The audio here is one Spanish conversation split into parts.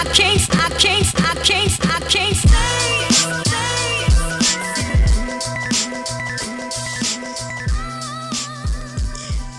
I can't, I can't, I can't, I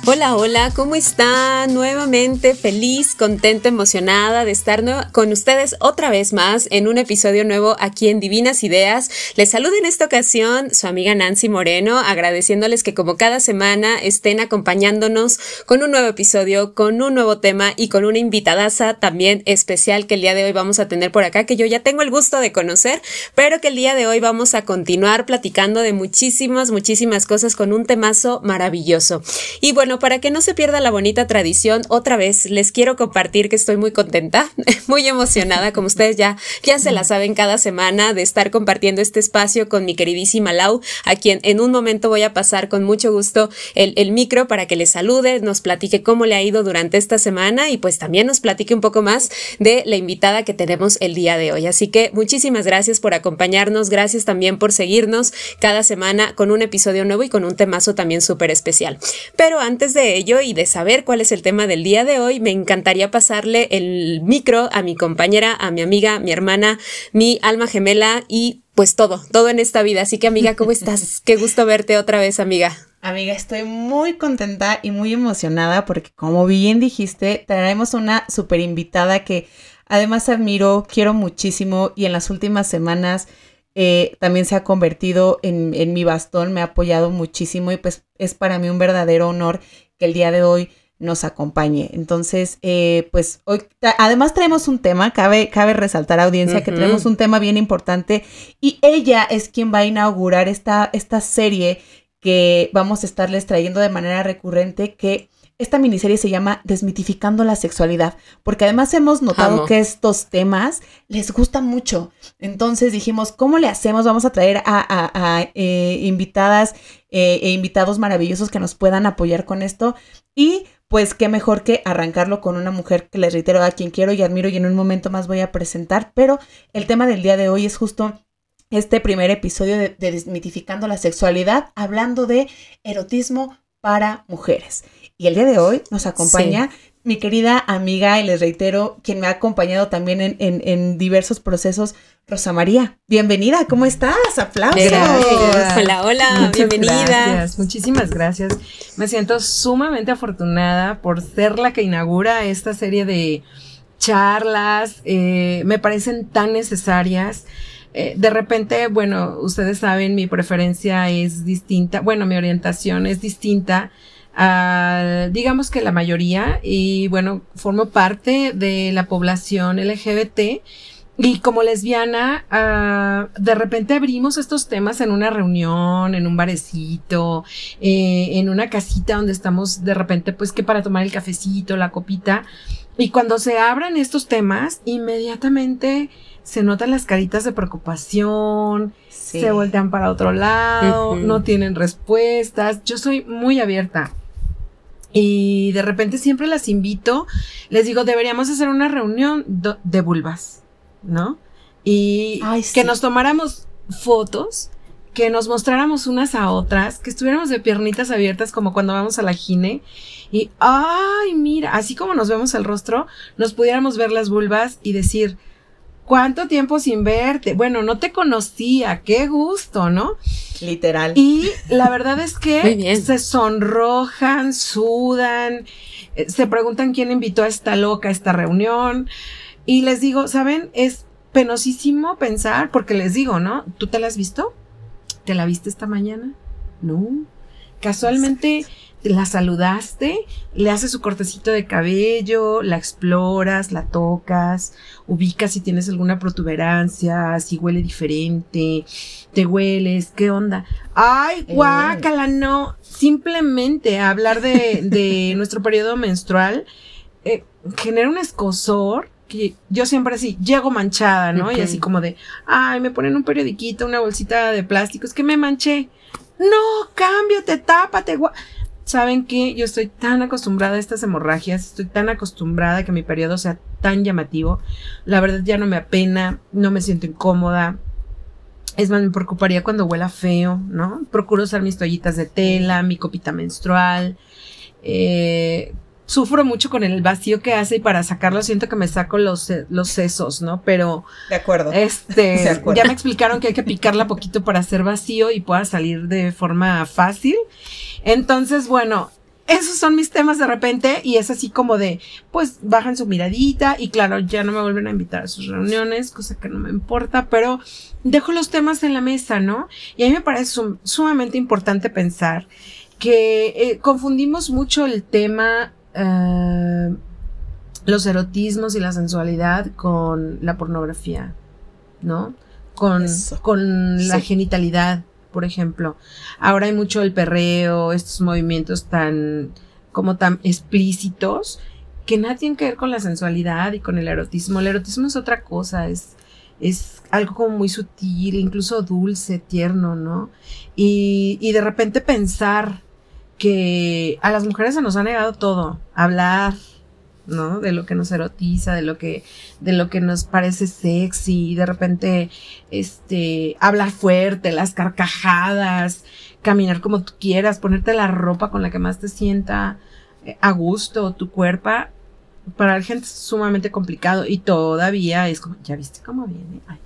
Hola, hola, ¿cómo están? Nuevamente feliz, contenta, emocionada de estar con ustedes otra vez más en un episodio nuevo aquí en Divinas Ideas. Les saludo en esta ocasión su amiga Nancy Moreno, agradeciéndoles que como cada semana estén acompañándonos con un nuevo episodio, con un nuevo tema y con una invitadaza también especial que el día de hoy vamos a tener por acá, que yo ya tengo el gusto de conocer, pero que el día de hoy vamos a continuar platicando de muchísimas, muchísimas cosas con un temazo maravilloso. Y bueno, para que no se pierda la bonita tradición, otra vez les quiero compartir que estoy muy contenta, muy emocionada, como ustedes ya, ya se la saben cada semana, de estar compartiendo este espacio con mi queridísima Lau, a quien en un momento voy a pasar con mucho gusto el, el micro para que le salude, nos platique cómo le ha ido durante esta semana y pues también nos platique un poco más de la invitada que tenemos el día de hoy. Así que muchísimas gracias por acompañarnos, gracias también por seguirnos cada semana con un episodio nuevo y con un temazo también súper especial. Pero antes de ello y de saber cuál es el tema del día de hoy, me encantaría pasarle el micro a mi compañera, a mi amiga, mi hermana, mi alma gemela y pues todo, todo en esta vida. Así que amiga, ¿cómo estás? Qué gusto verte otra vez, amiga. Amiga, estoy muy contenta y muy emocionada porque como bien dijiste, traemos una super invitada que además admiro, quiero muchísimo y en las últimas semanas eh, también se ha convertido en, en, mi bastón, me ha apoyado muchísimo y pues es para mí un verdadero honor que el día de hoy nos acompañe. Entonces, eh, pues hoy, además traemos un tema, cabe, cabe resaltar audiencia que tenemos un tema bien importante y ella es quien va a inaugurar esta, esta serie que vamos a estarles trayendo de manera recurrente que esta miniserie se llama Desmitificando la sexualidad, porque además hemos notado que estos temas les gustan mucho. Entonces dijimos, ¿cómo le hacemos? Vamos a traer a, eh, invitadas eh, e invitados maravillosos que nos puedan apoyar con esto. Y pues qué mejor que arrancarlo con una mujer que les reitero a quien quiero y admiro y en un momento más voy a presentar. Pero el tema del día de hoy es justo este primer episodio de Desmitificando la sexualidad, hablando de erotismo para mujeres. Y el día de hoy nos acompaña mi querida amiga, y les reitero, quien me ha acompañado también en, en, diversos procesos, Rosa María. Bienvenida, ¿cómo estás? Aplausos. Hola, hola, bienvenida. Gracias, muchísimas gracias. Me siento sumamente afortunada por ser la que inaugura esta serie de charlas. Eh, me parecen tan necesarias. Eh, de repente, bueno, ustedes saben, mi preferencia es distinta, bueno, mi orientación es distinta digamos que la mayoría, y bueno, formo parte de la población LGBT. Y como lesbiana, ah, de repente abrimos estos temas en una reunión, en un barecito, eh, en una casita donde estamos de repente, pues que para tomar el cafecito, la copita. Y cuando se abran estos temas, inmediatamente se notan las caritas de preocupación, se voltean para otro lado, no tienen respuestas. Yo soy muy abierta y de repente siempre las invito, les digo, deberíamos hacer una reunión de vulvas, ¿no? Y que nos tomáramos fotos, que nos mostráramos unas a otras, que estuviéramos de piernitas abiertas como cuando vamos a la gine. Y, ay, mira, así como nos vemos el rostro, nos pudiéramos ver las vulvas y decir, ¿cuánto tiempo sin verte? Bueno, no te conocía, qué gusto, ¿no? Literal. Y la verdad es que se sonrojan, sudan, eh, se preguntan quién invitó a esta loca a esta reunión. Y les digo, ¿saben? Es penosísimo pensar, porque les digo, ¿no? ¿Tú te la has visto? ¿Te la viste esta mañana? No. Casualmente la saludaste, le haces su cortecito de cabello, la exploras, la tocas, ubicas si tienes alguna protuberancia, si huele diferente, te hueles, ¿qué onda? Ay, eh. guácala, no. Simplemente hablar de, de nuestro periodo menstrual eh, genera un escosor que yo siempre así, llego manchada, ¿no? Y así como de, ay, me ponen un periodiquito, una bolsita de plástico, es que me manché. No, cámbiate, tápate, saben que yo estoy tan acostumbrada a estas hemorragias, estoy tan acostumbrada a que mi periodo sea tan llamativo. La verdad ya no me apena, no me siento incómoda. Es más, me preocuparía cuando huela feo, ¿no? Procuro usar mis toallitas de tela, mi copita menstrual. Eh, sufro mucho con el vacío que hace y para sacarlo siento que me saco los, los sesos, ¿no? Pero... De acuerdo. Este, ya me explicaron que hay que picarla poquito para hacer vacío y pueda salir de forma fácil. Entonces, bueno, esos son mis temas de repente y es así como de, pues bajan su miradita y claro, ya no me vuelven a invitar a sus reuniones, cosa que no me importa, pero dejo los temas en la mesa, ¿no? Y a mí me parece sumamente importante pensar que eh, confundimos mucho el tema, eh, los erotismos y la sensualidad con la pornografía, ¿no? Con, con la genitalidad por ejemplo. Ahora hay mucho el perreo, estos movimientos tan, como tan explícitos, que nada tienen que ver con la sensualidad y con el erotismo. El erotismo es otra cosa, es, es algo como muy sutil, incluso dulce, tierno, ¿no? Y, y de repente pensar que a las mujeres se nos ha negado todo, hablar, ¿no? De lo que nos erotiza, de lo que, de lo que nos parece sexy, y de repente, este, hablar fuerte, las carcajadas, caminar como tú quieras, ponerte la ropa con la que más te sienta eh, a gusto, tu cuerpo, para la gente es sumamente complicado y todavía es como, ya viste cómo viene, Ay,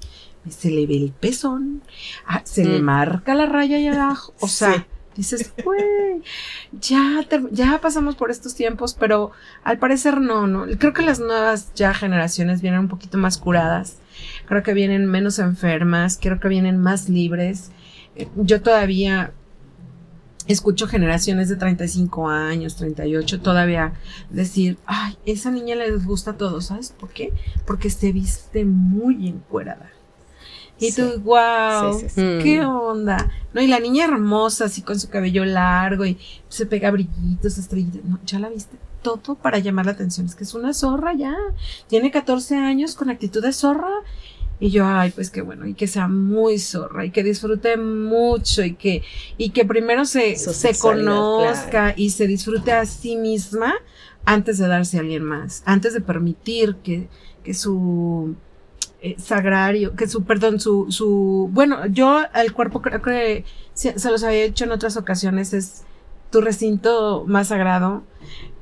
se le ve el pezón, ah, se le mm. marca la raya allá abajo, o sea, Dices, güey, ya, ya pasamos por estos tiempos, pero al parecer no, no. Creo que las nuevas ya generaciones vienen un poquito más curadas. Creo que vienen menos enfermas, creo que vienen más libres. Eh, yo todavía escucho generaciones de 35 años, 38, todavía decir, ay, esa niña les gusta todo, ¿sabes por qué? Porque se viste muy encuerada. Y tú, wow, qué mm. onda. No, y la niña hermosa, así con su cabello largo y se pega brillitos, estrellitas. No, ya la viste. Todo para llamar la atención. Es que es una zorra ya. Tiene 14 años con actitud de zorra. Y yo, ay, pues qué bueno, y que sea muy zorra, y que disfrute mucho, y que, y que primero se, se conozca y se disfrute a sí misma antes de darse a alguien más, antes de permitir que, que su eh, sagrario, que su, perdón, su, su, bueno, yo al cuerpo creo que se, los había hecho en otras ocasiones, es tu recinto más sagrado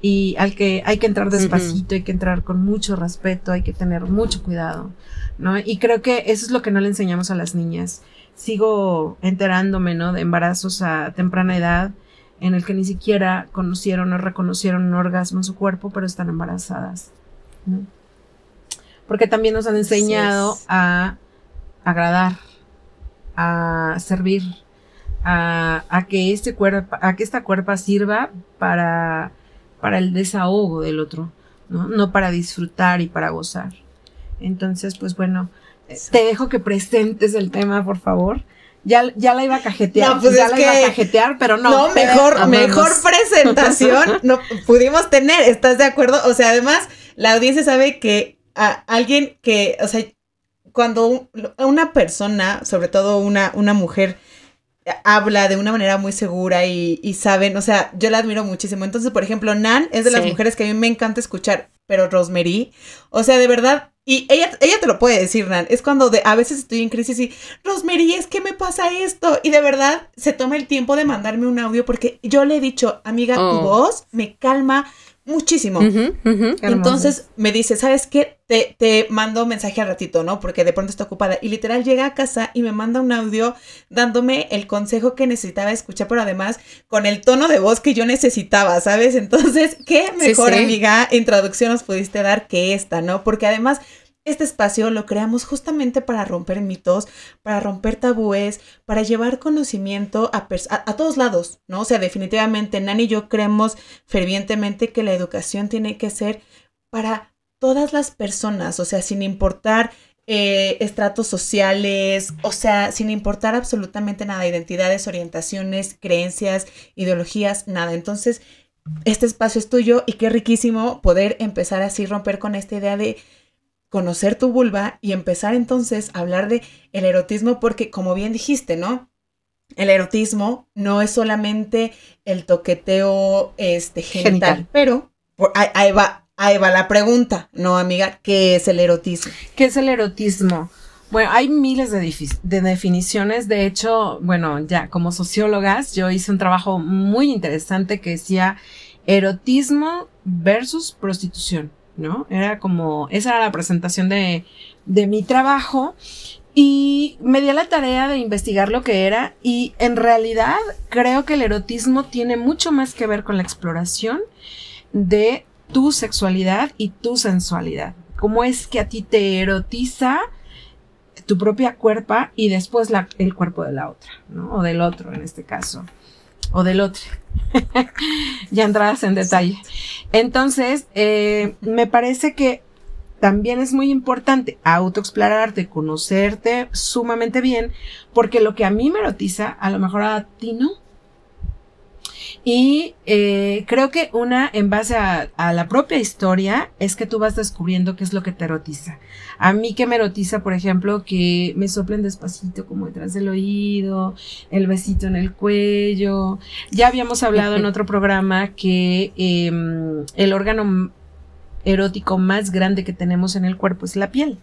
y al que hay que entrar despacito, hay que entrar con mucho respeto, hay que tener mucho cuidado, ¿no? Y creo que eso es lo que no le enseñamos a las niñas. Sigo enterándome, ¿no? De embarazos a temprana edad en el que ni siquiera conocieron o reconocieron un orgasmo en su cuerpo, pero están embarazadas, ¿no? Porque también nos han enseñado a agradar, a servir, a, que este cuerpo, a que esta cuerpa sirva para, para el desahogo del otro, ¿no? no para disfrutar y para gozar. Entonces, pues bueno, te dejo que presentes el tema, por favor. Ya, ya la iba a cajetear, pues ya la iba a cajetear, pero no. No, mejor, mejor presentación no pudimos tener, ¿estás de acuerdo? O sea, además, la audiencia sabe que a alguien que, o sea, cuando una persona, sobre todo una, una mujer, habla de una manera muy segura y, y, saben, o sea, yo la admiro muchísimo. Entonces, por ejemplo, Nan es de las mujeres que a mí me encanta escuchar, pero Rosemary, o sea, de verdad, y ella, ella te lo puede decir, Nan, es cuando de, a veces estoy en crisis y, Rosemary, es que me pasa esto, y de verdad se toma el tiempo de mandarme un audio porque yo le he dicho, amiga, tu oh. voz me calma, muchísimo. Entonces me dice, ¿sabes qué? Te, te mando mensaje al ratito, ¿no? Porque de pronto está ocupada. Y literal llega a casa y me manda un audio dándome el consejo que necesitaba escuchar, pero además con el tono de voz que yo necesitaba, ¿sabes? Entonces, ¿qué mejor amiga introducción nos pudiste dar que esta, ¿no? Porque además este espacio lo creamos justamente para romper mitos, para romper tabúes, para llevar conocimiento a, todos lados, ¿no? O sea, definitivamente Nani y yo creemos fervientemente que la educación tiene que ser para todas las personas, o sea, sin importar eh, estratos sociales, o sea, sin importar absolutamente nada, identidades, orientaciones, creencias, ideologías, nada. Entonces, este espacio es tuyo y qué riquísimo poder empezar así, romper con esta idea de conocer tu vulva y empezar entonces a hablar de el erotismo porque como bien dijiste, ¿no? El erotismo no es solamente el toqueteo este, genital, pero ahí, va, ahí va la pregunta, ¿no, amiga? ¿Qué es el erotismo? ¿Qué es el erotismo? Bueno, hay miles de, de, definiciones. De hecho, bueno, ya como sociólogas, yo hice un trabajo muy interesante que decía, erotismo versus prostitución, ¿no? Era como, esa era la presentación de, de mi trabajo y me di la tarea de investigar lo que era y en realidad creo que el erotismo tiene mucho más que ver con la exploración de tu sexualidad y tu sensualidad. Cómo es que a ti te erotiza tu propia cuerpo y después el cuerpo de la otra, ¿no? O del otro en este caso. O del otro. ya entradas en detalle. Entonces, eh, me parece que también es muy importante autoexplorarte, conocerte sumamente bien, porque lo que a mí me erotiza, a lo mejor a ti no. Y eh, creo que una, en base a, la propia historia, es que tú vas descubriendo qué es lo que te erotiza. A mí que me erotiza, por ejemplo, que me soplen despacito como detrás del oído, el besito en el cuello. Ya habíamos hablado en otro programa que em, el órgano erótico más grande que tenemos en el cuerpo es la piel.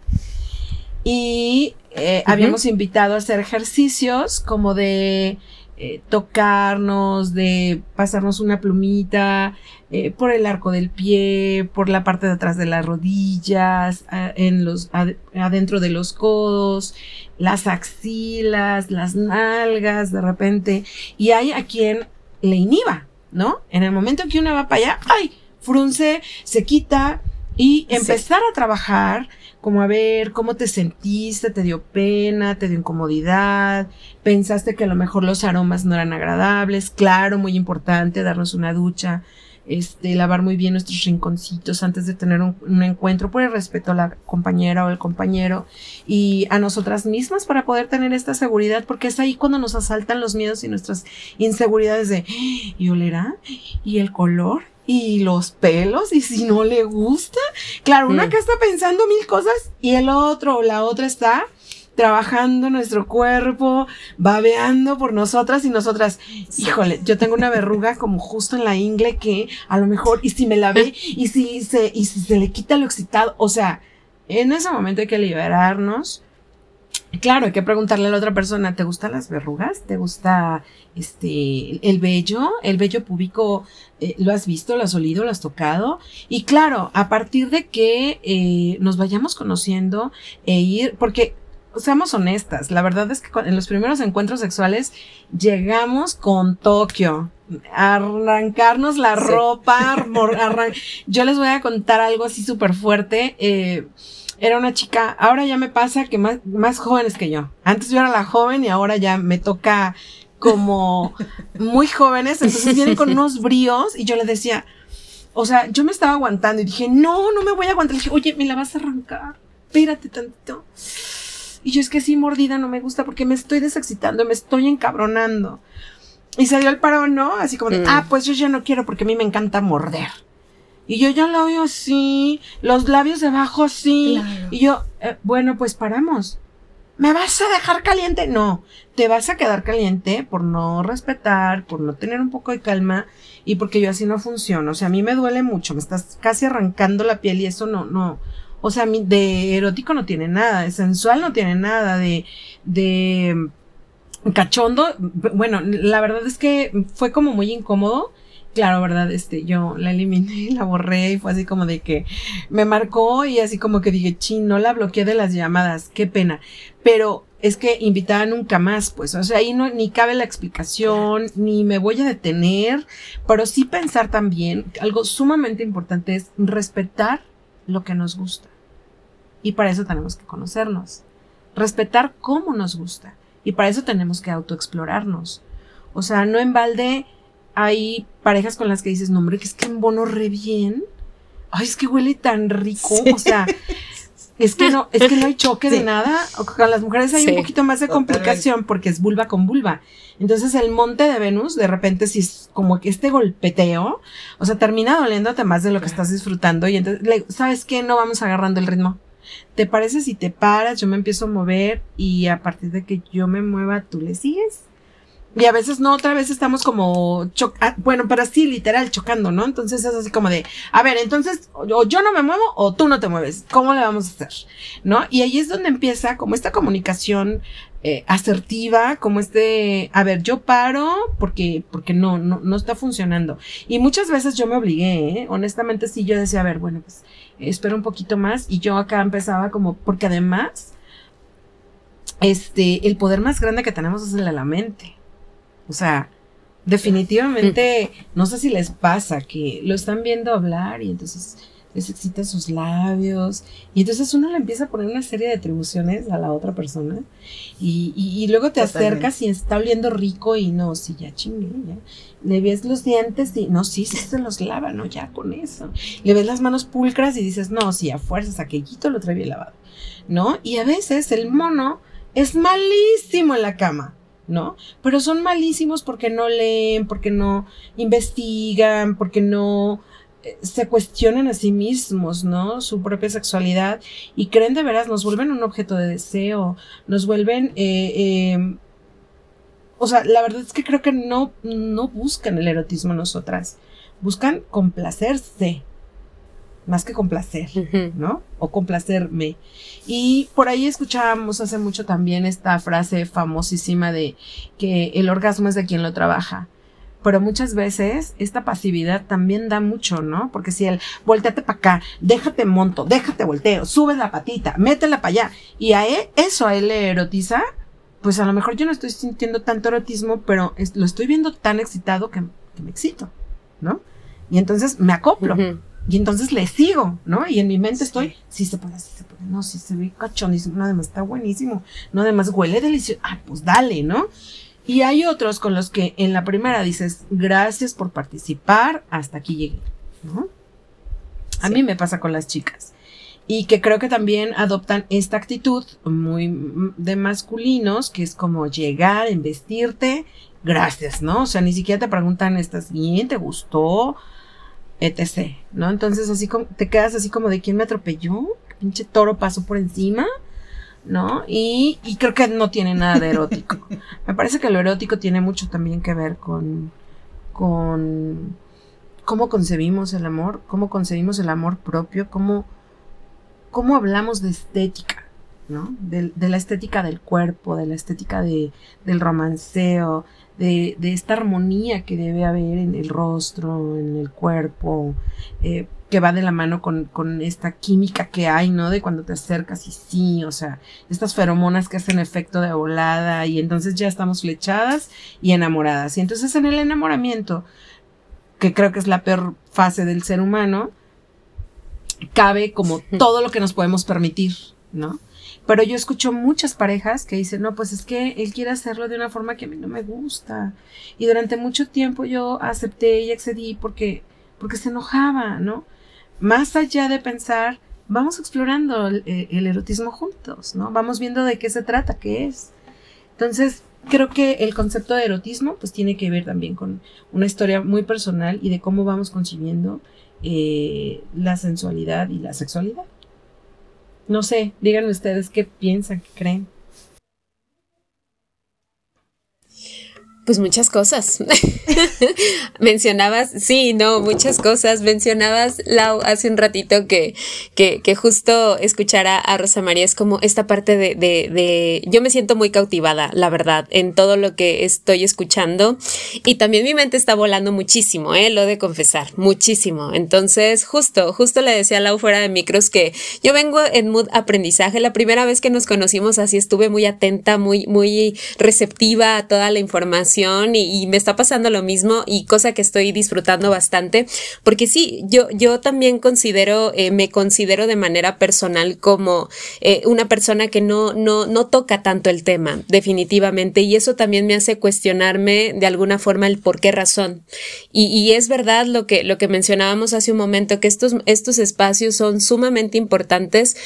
Y eh, habíamos invitado a hacer ejercicios como de eh, tocarnos, de pasarnos una plumita eh, por el arco del pie, por la parte de atrás de las rodillas, en los, adentro de los codos, las axilas, las nalgas, de repente. Y hay a quien le inhiba, ¿no? En el momento que uno va para allá, ¡ay! frunce, se quita y empezar a trabajar como a ver cómo te sentiste, te dio pena, te dio incomodidad, pensaste que a lo mejor los aromas no eran agradables, claro, muy importante, darnos una ducha, este, lavar muy bien nuestros rinconcitos antes de tener un, encuentro por el respeto a la compañera o el compañero y a nosotras mismas para poder tener esta seguridad, porque es ahí cuando nos asaltan los miedos y nuestras inseguridades de, ¿y olerá? ¿Y el color? Y los pelos y si no le gusta. Claro, una que está pensando mil cosas y el otro o la otra está trabajando nuestro cuerpo, babeando por nosotras y nosotras, híjole, yo tengo una verruga como justo en la ingle que a lo mejor, y si me la ve, y si se, y si se le quita lo excitado, o sea, en ese momento hay que liberarnos Claro, hay que preguntarle a la otra persona, ¿te gustan las verrugas? ¿Te gusta este el vello? ¿El vello púbico eh, lo has visto, lo has olido, lo has tocado? Y claro, a partir de que eh, nos vayamos conociendo e ir, porque seamos honestas, la verdad es que en los primeros encuentros sexuales llegamos con Tokio, arrancarnos la ropa, yo les voy a contar algo así súper fuerte. Eh, era una chica, ahora ya me pasa que más, más jóvenes que yo. Antes yo era la joven y ahora ya me toca como muy jóvenes, entonces vienen con unos bríos y yo le decía, o sea, yo me estaba aguantando y dije, no, no me voy a aguantar. Le dije, oye, me la vas a arrancar, espérate tantito. Y yo es que sí, mordida no me gusta porque me estoy desexcitando, me estoy encabronando. Y se dio el paro, ¿no? Así como de, mm. ah, pues yo ya no quiero porque a mí me encanta morder. Y yo ya lo veo así, los labios debajo así. Y yo, eh, bueno, pues paramos. ¿Me vas a dejar caliente? No, te vas a quedar caliente por no respetar, por no tener un poco de calma y porque yo así no funciono. O sea, a mí me duele mucho, me estás casi arrancando la piel y eso no, no. O sea, de erótico no tiene nada, de sensual no tiene nada, de, de cachondo. Bueno, la verdad es que fue como muy incómodo claro, ¿verdad? Este, yo la eliminé, la borré y fue así como de que me marcó y así como que dije, chin, no la bloqueé de las llamadas, qué pena. Pero es que invitada nunca más, pues, o sea, ahí no, ni cabe la explicación, ni me voy a detener, pero sí pensar también, algo sumamente importante es respetar lo que nos gusta. Y para eso tenemos que conocernos. Respetar cómo nos gusta. Y para eso tenemos que autoexplorarnos. O sea, no en balde hay parejas con las que dices, no, hombre, que es que bono re bien. Ay, es que huele tan rico. O sea, es que no, es que no hay choque de nada. Con las mujeres hay un poquito más de complicación porque es vulva con vulva. Entonces el monte de Venus, de repente, si es como que este golpeteo, o sea, termina doliéndote más de lo que estás disfrutando. Y entonces, ¿sabes qué? No vamos agarrando el ritmo. ¿Te parece si te paras? Yo me empiezo a mover y a partir de que yo me mueva, tú le sigues Y a veces no, otra vez estamos como, ah, bueno, pero sí, literal, chocando, ¿no? Entonces es así como de, a ver, entonces, o yo no me muevo o tú no te mueves, ¿cómo le vamos a hacer? ¿No? Y ahí es donde empieza como esta comunicación eh, asertiva, como este, a ver, yo paro porque, porque no, no, no está funcionando. Y muchas veces yo me obligué, ¿eh? honestamente sí, yo decía, a ver, bueno, pues espero un poquito más y yo acá empezaba como, porque además, este, el poder más grande que tenemos es el de la mente. O sea, definitivamente, no sé si les pasa que lo están viendo hablar y entonces les excita sus labios y entonces uno le empieza a poner una serie de atribuciones a la otra persona y, y, luego te acercas y está oliendo rico y no, sí, ya chingue, ya. Le ves los dientes y no, sí, sí se los lava, no, ya con eso. Le ves las manos pulcras y dices, no, sí, a fuerzas, aquellito lo trae bien lavado, ¿no? Y a veces el mono es malísimo en la cama. ¿No? Pero son malísimos porque no leen, porque no investigan, porque no eh, se cuestionan a sí mismos, ¿no? Su propia sexualidad y creen de veras, nos vuelven un objeto de deseo, nos vuelven, eh, em, o sea, la verdad es que creo que no, no buscan el erotismo nosotras, buscan complacerse, más que complacer, ¿no? O complacerme. Y por ahí escuchábamos hace mucho también esta frase famosísima de que el orgasmo es de quien lo trabaja. Pero muchas veces esta pasividad también da mucho, ¿no? Porque si el volteate para acá, déjate monto, déjate volteo, sube la patita, métela para allá, y a él, eso a él le erotiza, pues a lo mejor yo no estoy sintiendo tanto erotismo, pero lo estoy viendo tan excitado que, me excito, ¿no? Y entonces me acoplo. Y entonces le sigo, ¿no? Y en mi mente estoy, sí se puede, sí se puede, no, sí se ve cachonísimo, no, además está buenísimo, no, además huele delicioso, ah, pues dale, ¿no? Y hay otros con los que en la primera dices, gracias por participar, hasta aquí llegué, ¿no? A mí me pasa con las chicas. Y que creo que también adoptan esta actitud muy de masculinos, que es como llegar, investirte, gracias, ¿no? O sea, ni siquiera te preguntan, ¿estás bien? ¿Te gustó? Etc. ¿No? Entonces así como te quedas así como de quién me atropelló, pinche toro pasó por encima, ¿no? Y, y creo que no tiene nada de erótico. me parece que lo erótico tiene mucho también que ver con, con cómo concebimos el amor, cómo concebimos el amor propio, cómo, cómo hablamos de estética, ¿no? De, de la estética del cuerpo, de la estética de, del romanceo, de, esta armonía que debe haber en el rostro, en el cuerpo, eh, que va de la mano con, con, esta química que hay, ¿no? De cuando te acercas y sí, o sea, estas feromonas que hacen efecto de volada y entonces ya estamos flechadas y enamoradas. Y entonces en el enamoramiento, que creo que es la peor fase del ser humano, cabe como todo lo que nos podemos permitir, ¿no? Pero yo escucho muchas parejas que dicen, no, pues es que él quiere hacerlo de una forma que a mí no me gusta. Y durante mucho tiempo yo acepté y accedí porque, porque se enojaba, ¿no? Más allá de pensar, vamos explorando el, el erotismo juntos, ¿no? Vamos viendo de qué se trata, qué es. Entonces, creo que el concepto de erotismo pues tiene que ver también con una historia muy personal y de cómo vamos concibiendo eh, la sensualidad y la sexualidad. No sé, díganme ustedes qué piensan, qué creen. Pues muchas cosas. Mencionabas, sí, no, muchas cosas. Mencionabas, Lau, hace un ratito que, que, que justo escuchar a, Rosa María es como esta parte de, de, yo me siento muy cautivada, la verdad, en todo lo que estoy escuchando. Y también mi mente está volando muchísimo, ¿eh? Lo de confesar, muchísimo. Entonces, justo, justo le decía a Lau fuera de micros que yo vengo en mood aprendizaje. La primera vez que nos conocimos así estuve muy atenta, muy, muy receptiva a toda la información y, me está pasando lo mismo y cosa que estoy disfrutando bastante, porque sí, yo, yo también considero, eh, me considero de manera personal como eh, una persona que no, no, no toca tanto el tema, definitivamente, y eso también me hace cuestionarme de alguna forma el por qué razón. Y, y es verdad lo que, lo que mencionábamos hace un momento, que estos, estos espacios son sumamente importantes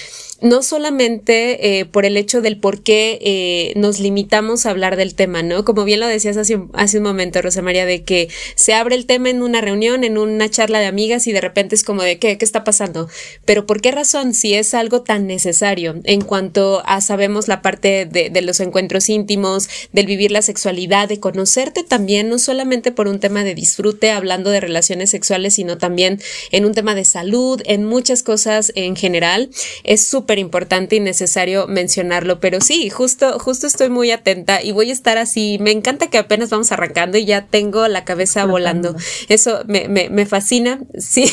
no solamente eh, por el hecho del por qué eh, nos limitamos a hablar del tema, ¿no? Como bien lo decías hace un, momento, Rosa María, de que se abre el tema en una reunión, en una charla de amigas y de repente es como de, ¿qué, qué está pasando? Pero ¿por qué razón? Si es algo tan necesario en cuanto a sabemos la parte de, de los encuentros íntimos, del vivir la sexualidad, de conocerte también, no solamente por un tema de disfrute, hablando de relaciones sexuales, sino también en un tema de salud, en muchas cosas en general, es súper importante y necesario mencionarlo, pero sí, justo, justo estoy muy atenta y voy a estar así. Me encanta que apenas vamos arrancando y ya tengo la cabeza volando. Eso me, me, me fascina, sí,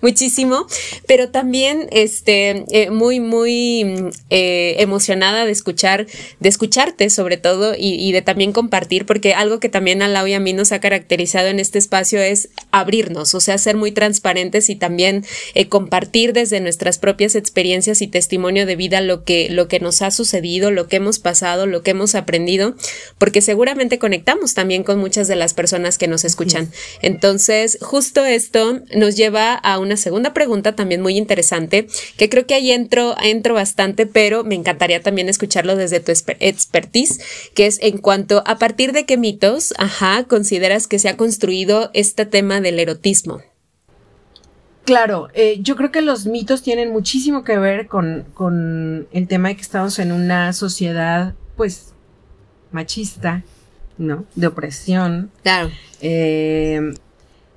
muchísimo, pero también este, eh, muy, muy eh, emocionada de escuchar, de escucharte sobre todo y, y, de también compartir, porque algo que también a Lau y a mí nos ha caracterizado en este espacio es abrirnos, o sea, ser muy transparentes y también eh, compartir desde nuestras propias experiencias y testimonio de vida lo que, lo que nos ha sucedido, lo que hemos pasado, lo que hemos aprendido, porque seguramente conectamos también con muchas de las personas que nos escuchan. Entonces, justo esto nos lleva a una segunda pregunta también muy interesante, que creo que ahí entro, entro bastante, pero me encantaría también escucharlo desde tu expertise, que es en cuanto a partir de qué mitos, ajá, consideras que se ha construido este tema del erotismo. Claro, eh, yo creo que los mitos tienen muchísimo que ver con, con, el tema de que estamos en una sociedad, pues, machista, ¿no? De opresión. Claro. Eh,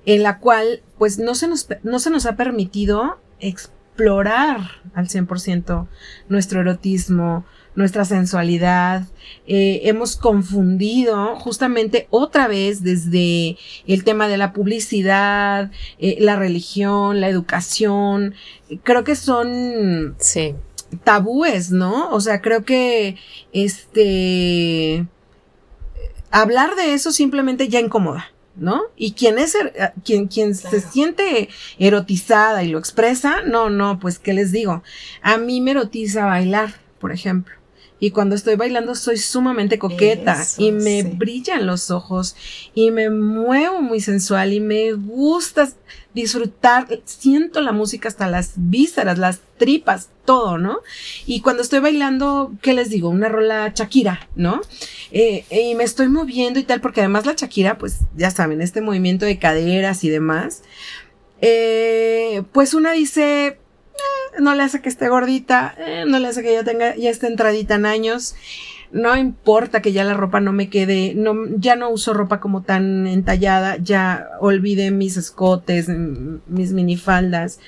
en la cual, pues, no se nos, no se nos ha permitido explorar al 100% nuestro erotismo, nuestra sensualidad. Eh, hemos confundido justamente otra vez desde el tema de la publicidad, eh, la religión, la educación. Creo que son sí. tabúes, ¿no? O sea, creo que este hablar de eso simplemente ya incomoda. ¿no? Y quien es, er, quien, quien claro. se siente erotizada y lo expresa, no, no, pues, ¿qué les digo? A mí me erotiza bailar, por ejemplo. Y cuando estoy bailando soy sumamente coqueta Eso, y me sí. brillan los ojos y me muevo muy sensual y me gusta disfrutar, siento la música hasta las vísceras, las tripas, todo, ¿no? Y cuando estoy bailando, ¿qué les digo? Una rola Shakira, ¿no? Eh, y me estoy moviendo y tal, porque además la Shakira, pues ya saben, este movimiento de caderas y demás, eh, pues una dice, no le hace que esté gordita, eh, no le hace que ya tenga, ya esté entradita en años. No importa que ya la ropa no me quede, no, ya no uso ropa como tan entallada, ya olvidé mis escotes, mis minifaldas.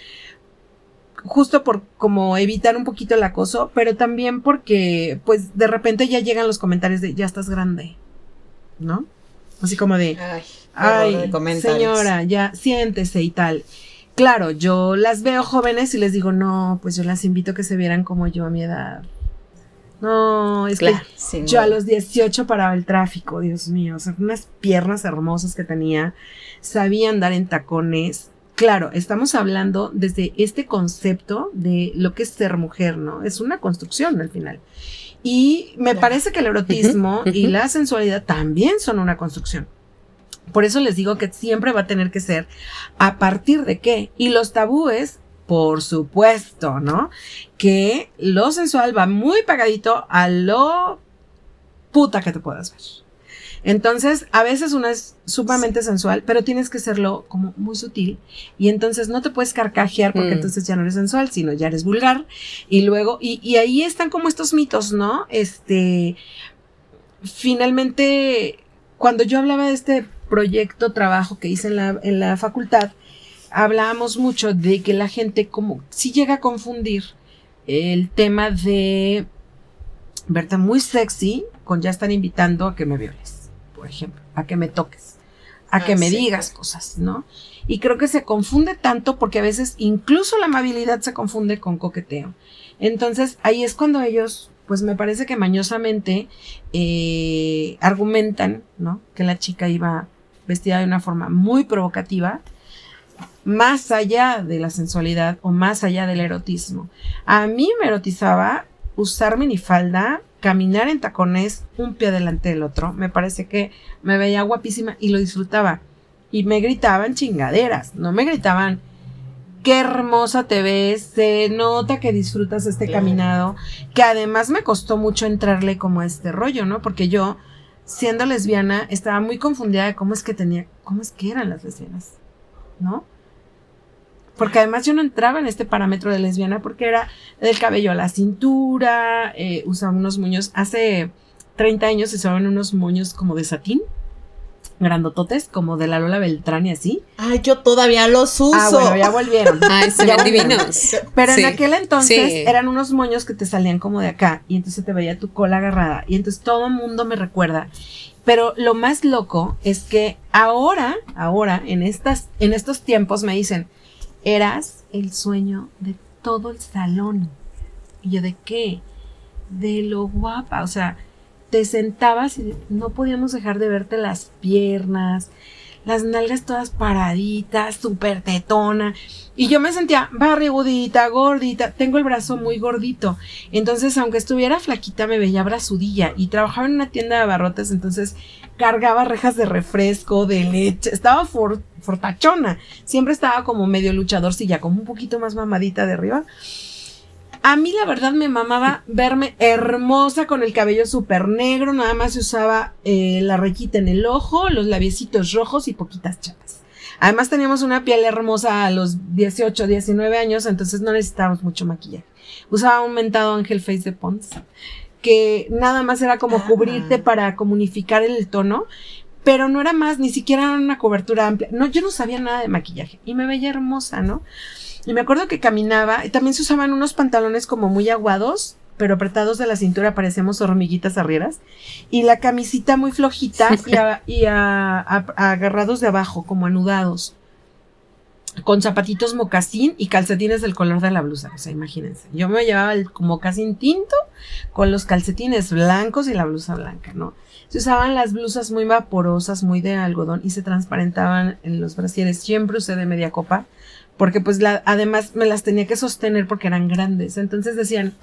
Justo por como evitar un poquito el acoso, pero también porque, pues, de repente ya llegan los comentarios de ya estás grande, ¿no? Así como de, ay, ay señora, ya siéntese y tal. Claro, yo las veo jóvenes y les digo, no, pues yo las invito a que se vieran como yo a mi edad. No, es claro, que sí, yo no. a los 18 paraba el tráfico, Dios mío, o sea, unas piernas hermosas que tenía, sabía andar en tacones. Claro, estamos hablando desde este concepto de lo que es ser mujer, ¿no? Es una construcción al final. Y me parece que el erotismo uh -huh, uh -huh. y la sensualidad también son una construcción. Por eso les digo que siempre va a tener que ser a partir de qué. Y los tabúes, por supuesto, ¿no? Que lo sensual va muy pegadito a lo puta que te puedas ver. Entonces, a veces una es sumamente sí. sensual, pero tienes que serlo como muy sutil. Y entonces no te puedes carcajear porque mm. entonces ya no eres sensual, sino ya eres vulgar. Y luego, y, y ahí están como estos mitos, ¿no? Este, finalmente, cuando yo hablaba de este proyecto, trabajo que hice en la, en la facultad, hablábamos mucho de que la gente como si llega a confundir el tema de verte muy sexy con ya están invitando a que me violes, por ejemplo, a que me toques, a ah, que me sí, digas claro. cosas, ¿no? Y creo que se confunde tanto porque a veces incluso la amabilidad se confunde con coqueteo. Entonces ahí es cuando ellos pues me parece que mañosamente eh, argumentan, ¿no? Que la chica iba vestida de una forma muy provocativa, más allá de la sensualidad o más allá del erotismo. A mí me erotizaba usar minifalda, caminar en tacones, un pie delante del otro. Me parece que me veía guapísima y lo disfrutaba. Y me gritaban chingaderas, no me gritaban qué hermosa te ves, se nota que disfrutas este caminado, que además me costó mucho entrarle como a este rollo, ¿no? Porque yo, siendo lesbiana, estaba muy confundida de cómo es que tenía, cómo es que eran las lesbianas, ¿no? Porque además yo no entraba en este parámetro de lesbiana porque era del cabello a la cintura, eh, usaba unos moños, hace 30 años se usaban unos moños como de satín grandototes, como de la Lola Beltrán y así. Ay, yo todavía los uso. Ah, bueno, ya volvieron. Ay, se ven divinos. Pero en aquel entonces eran unos moños que te salían como de acá y entonces te veía tu cola agarrada y entonces todo el mundo me recuerda. Pero lo más loco es que ahora, ahora, en estas, en estos tiempos me dicen, eras el sueño de todo el salón. Y yo, ¿de qué? De lo guapa, o sea, te sentabas y no podíamos dejar de verte las piernas, las nalgas todas paraditas, súper tetona. Y yo me sentía barrigudita, gordita, tengo el brazo muy gordito. Entonces, aunque estuviera flaquita, me veía brazudilla. Y trabajaba en una tienda de abarrotes, entonces cargaba rejas de refresco, de leche. Estaba fortachona. Siempre estaba como medio luchador, ya como un poquito más mamadita de arriba. A mí la verdad me mamaba verme hermosa con el cabello súper negro, nada más se usaba eh, la rayita en el ojo, los labiecitos rojos y poquitas chapas. Además teníamos una piel hermosa a los 18, 19 años, entonces no necesitábamos mucho maquillaje. Usaba un mentado Angel Face de Pons, que nada más era como ah. cubrirte para comunicar el tono, pero no era más, ni siquiera una cobertura amplia. No, yo no sabía nada de maquillaje y me veía hermosa, ¿no? Y me acuerdo que caminaba, y también se usaban unos pantalones como muy aguados, pero apretados de la cintura, parecemos hormiguitas arrieras, y la camisita muy flojita y, agarrados de abajo, como anudados, con zapatitos mocasín y calcetines del color de la blusa. O sea, imagínense. Yo me llevaba el mocasín tinto con los calcetines blancos y la blusa blanca, ¿no? Se usaban las blusas muy vaporosas, muy de algodón y se transparentaban en los brasieres. Siempre usé de media copa porque pues la, además me las tenía que sostener porque eran grandes. Entonces decían,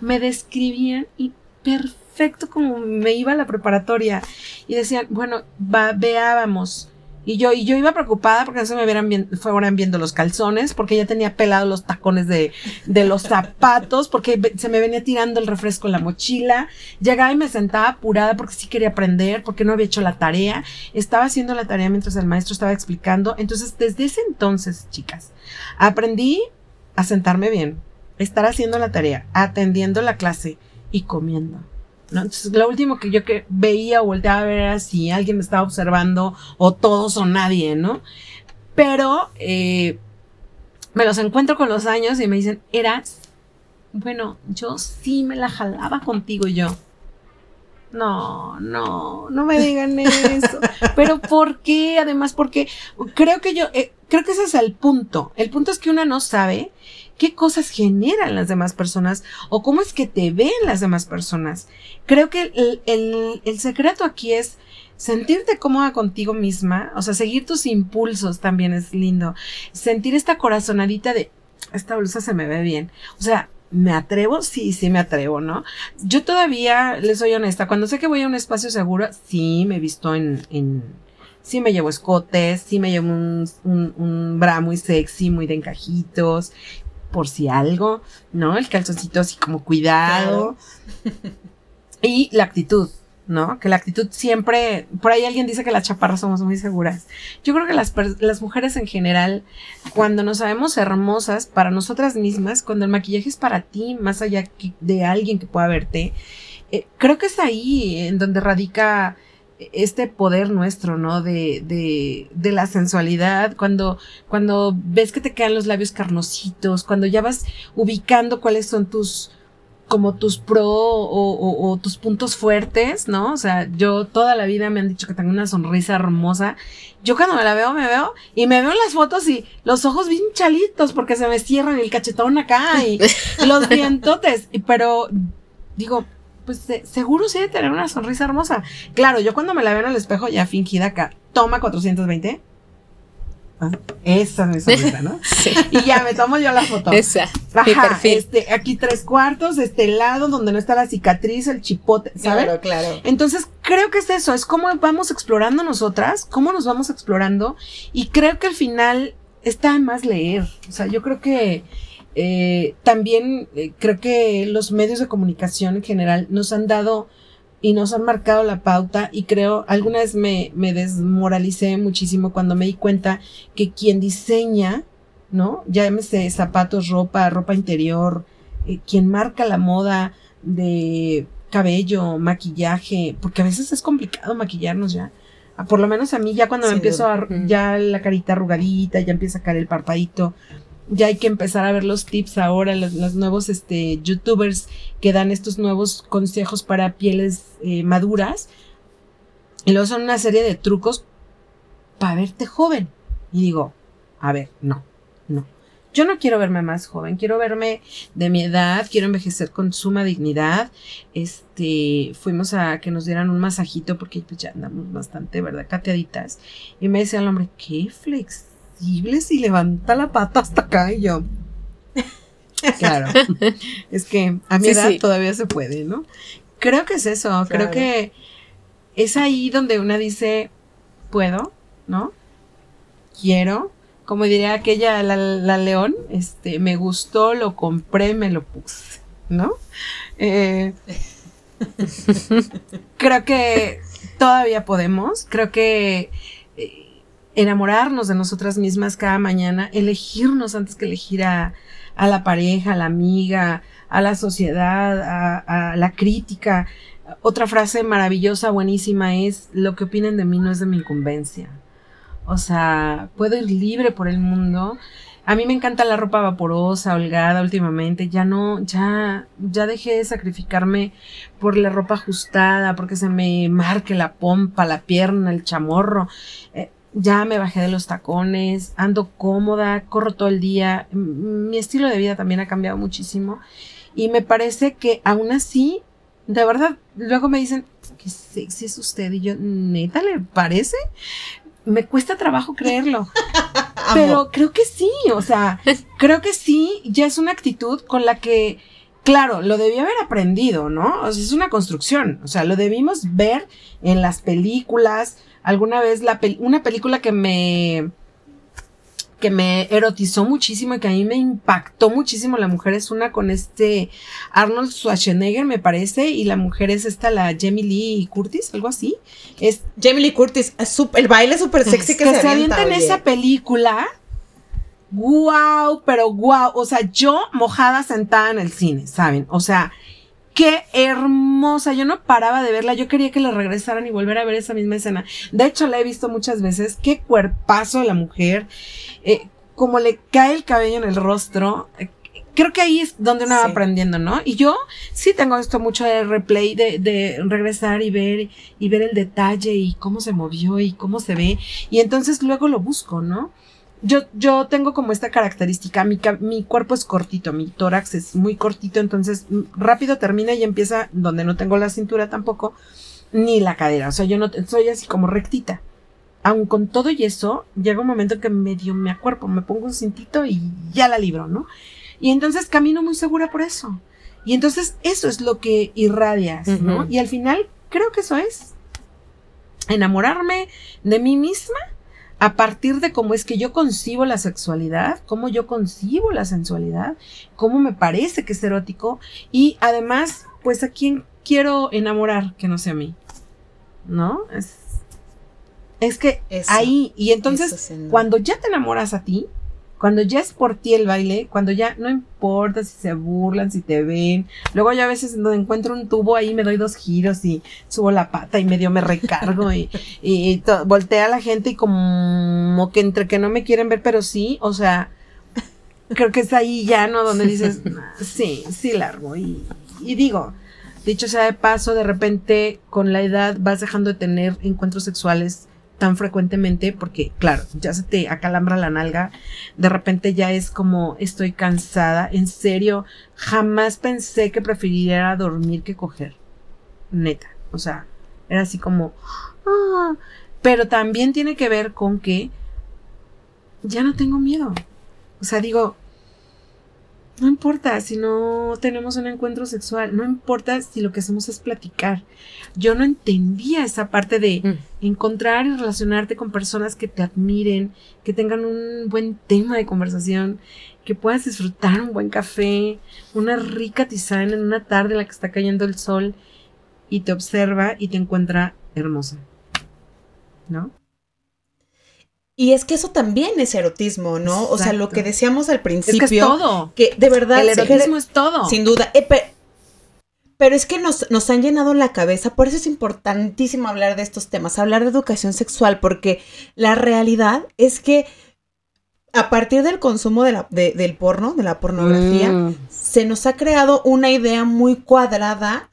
me describían y perfecto como me iba a la preparatoria. Y decían, bueno, va, veábamos y yo, y yo iba preocupada porque no se me vieran fueran viendo los calzones, porque ya tenía pelados los tacones de, de los zapatos, porque se me venía tirando el refresco en la mochila. Llegaba y me sentaba apurada porque sí quería aprender, porque no había hecho la tarea. Estaba haciendo la tarea mientras el maestro estaba explicando. Entonces, desde ese entonces, chicas, aprendí a sentarme bien, estar haciendo la tarea, atendiendo la clase y comiendo. Entonces, lo último que yo que veía o volteaba a ver era si alguien me estaba observando o todos o nadie, ¿no? Pero eh, me los encuentro con los años y me dicen, eras, bueno, yo sí me la jalaba contigo yo. No, no, no me digan eso. Pero ¿por qué? Además, porque creo que yo, eh, creo que ese es el punto. El punto es que una no sabe qué cosas generan las demás personas o cómo es que te ven las demás personas. Creo que el, el, secreto aquí es sentirte cómoda contigo misma, o sea, seguir tus impulsos también es lindo. Sentir esta corazonadita de, esta blusa se me ve bien. O sea, ¿me atrevo? Sí, sí me atrevo, ¿no? Yo todavía, les soy honesta, cuando sé que voy a un espacio seguro, sí me he visto en, en sí me llevo escotes, sí me llevo un, un, un bra muy sexy, muy de encajitos, por si algo, ¿no? El calzoncito así como cuidado. y la actitud, ¿no? Que la actitud siempre, por ahí alguien dice que las chaparras somos muy seguras. Yo creo que las, las mujeres en general, cuando nos sabemos hermosas para nosotras mismas, cuando el maquillaje es para ti, más allá de alguien que pueda verte, eh, creo que es ahí en donde radica este poder nuestro, ¿no? De, de, de la sensualidad, cuando, cuando ves que te quedan los labios carnositos, cuando ya vas ubicando cuáles son tus, como tus pro o, o, tus puntos fuertes, ¿no? O sea, yo toda la vida me han dicho que tengo una sonrisa hermosa. Yo cuando me la veo, me veo y me veo en las fotos y los ojos bien chalitos porque se me cierran el cachetón acá y los dientotes. Pero digo, pues seguro sí de tener una sonrisa hermosa. Claro, yo cuando me la veo en el espejo ya fingida acá, toma 420. Ah, esa es mi sonrisa, ¿no? sí. Y ya me tomo yo la foto. Esa. Ajá, este, aquí tres cuartos, este lado donde no está la cicatriz, el chipote, ¿sabes? Claro, claro. Entonces, creo que es eso, es cómo vamos explorando nosotras, cómo nos vamos explorando, y creo que al final está más leer. O sea, yo creo que eh, también eh, creo que los medios de comunicación en general nos han dado y nos han marcado la pauta y creo, alguna vez me, me desmoralicé muchísimo cuando me di cuenta que quien diseña, ¿no? Llámese zapatos, ropa, ropa interior, eh, quien marca la moda de cabello, maquillaje, porque a veces es complicado maquillarnos ya. Por lo menos a mí ya cuando me empiezo a, ya la carita arrugadita, ya empieza a caer el parpadito, ya hay que empezar a ver los tips ahora, los, nuevos este, youtubers que dan estos nuevos consejos para pieles eh, maduras. Y luego son una serie de trucos para verte joven. Y digo, a ver, no, no. Yo no quiero verme más joven, quiero verme de mi edad, quiero envejecer con suma dignidad. Este, fuimos a que nos dieran un masajito porque pues, ya andamos bastante, ¿verdad? Cateaditas. Y me decía el hombre, qué flexible si levanta la pata hasta acá y yo. Claro. es que a mi edad todavía se puede, ¿no? Creo que es eso, creo que es ahí donde una dice, puedo, ¿no? Quiero, como diría aquella, la, león, este, me gustó, lo compré, me lo puse, ¿no? Eh, creo que todavía podemos, creo que eh, enamorarnos de nosotras mismas cada mañana, elegirnos antes que elegir a, la pareja, a la amiga, a la sociedad, a, a, la crítica. Otra frase maravillosa, buenísima es, lo que opinen de mí no es de mi incumbencia. O sea, puedo ir libre por el mundo. A mí me encanta la ropa vaporosa, holgada últimamente. Ya no, ya, ya dejé de sacrificarme por la ropa ajustada, porque se me marque la pompa, la pierna, el chamorro. Eh, ya me bajé de los tacones, ando cómoda, corro todo el día. Mi estilo de vida también ha cambiado muchísimo. Y me parece que aún así, de verdad, luego me dicen, qué sexy es usted. Y yo, neta, ¿le parece? me cuesta trabajo creerlo. pero creo que sí, o sea, creo que sí, ya es una actitud con la que, claro, lo debí haber aprendido, ¿no? O sea, es una construcción, o sea, lo debimos ver en las películas. Alguna vez la una película que me que me erotizó muchísimo y que a mí me impactó muchísimo la mujer es una con este Arnold Schwarzenegger, me parece, y la mujer es esta, la Jamie Lee Curtis, algo así. Es Jamie Lee Curtis, el baile súper sexy que, se, avienta, en esa película. Wow, pero wow, o sea, yo mojada sentada en el cine, ¿saben? O sea, qué hermosa. Yo no paraba de verla. Yo quería que la regresaran y volver a ver esa misma escena. De hecho, la he visto muchas veces. Qué cuerpazo la mujer. Eh, como le cae el cabello en el rostro. Eh, creo que ahí es donde uno va aprendiendo, ¿no? Y yo sí tengo esto mucho de replay, de, de regresar y ver, y ver el detalle y cómo se movió y cómo se ve. Y entonces luego lo busco, ¿no? Yo, yo tengo como esta característica, mi, mi cuerpo es cortito, mi tórax es muy cortito, entonces mm, rápido termina y empieza donde no tengo la cintura tampoco, ni la cadera, o sea, yo no soy así como rectita. Aun con todo y eso, llega un momento que medio me acuerpo, me pongo un cintito y ya la libro, ¿no? Y entonces camino muy segura por eso. Y entonces eso es lo que irradias, ¿no? Y al final creo que eso es enamorarme de mí misma a partir de cómo es que yo concibo la sexualidad, cómo yo concibo la sensualidad, cómo me parece que es erótico y además, pues a quién quiero enamorar que no sea a mí. ¿No? Es, es que ahí, y entonces cuando ya te enamoras a ti, cuando ya es por ti el baile, cuando ya no importa si se burlan, si te ven. Luego ya a veces donde encuentro un tubo ahí me doy dos giros y subo la pata y medio me recargo y, y, voltea a la gente y como que entre que no me quieren ver, pero sí, o sea, creo que es ahí ya, ¿no? Donde dices, sí, sí largo. Y, y digo, dicho sea de paso, de repente con la edad vas dejando de tener encuentros sexuales tan frecuentemente porque, claro, ya se te acalambra la nalga, de repente ya es como estoy cansada, en serio, jamás pensé que preferiría dormir que coger, neta, o sea, era así como, ah, pero también tiene que ver con que ya no tengo miedo, o sea, digo, No importa si no tenemos un encuentro sexual, no importa si lo que hacemos es platicar. Yo no entendía esa parte de mm. encontrar y relacionarte con personas que te admiren, que tengan un buen tema de conversación, que puedas disfrutar un buen café, una rica tisana en una tarde en la que está cayendo el sol y te observa y te encuentra hermosa. ¿No? Y es que eso también es erotismo, ¿no? O sea, lo que decíamos al principio. Es que es todo. Que de verdad. El erotismo es todo. Sin duda. Eh, pero, es que nos, nos han llenado la cabeza. Por eso es importantísimo hablar de estos temas, hablar de educación sexual, porque la realidad es que a partir del consumo de la, del porno, de la pornografía, mm. se nos ha creado una idea muy cuadrada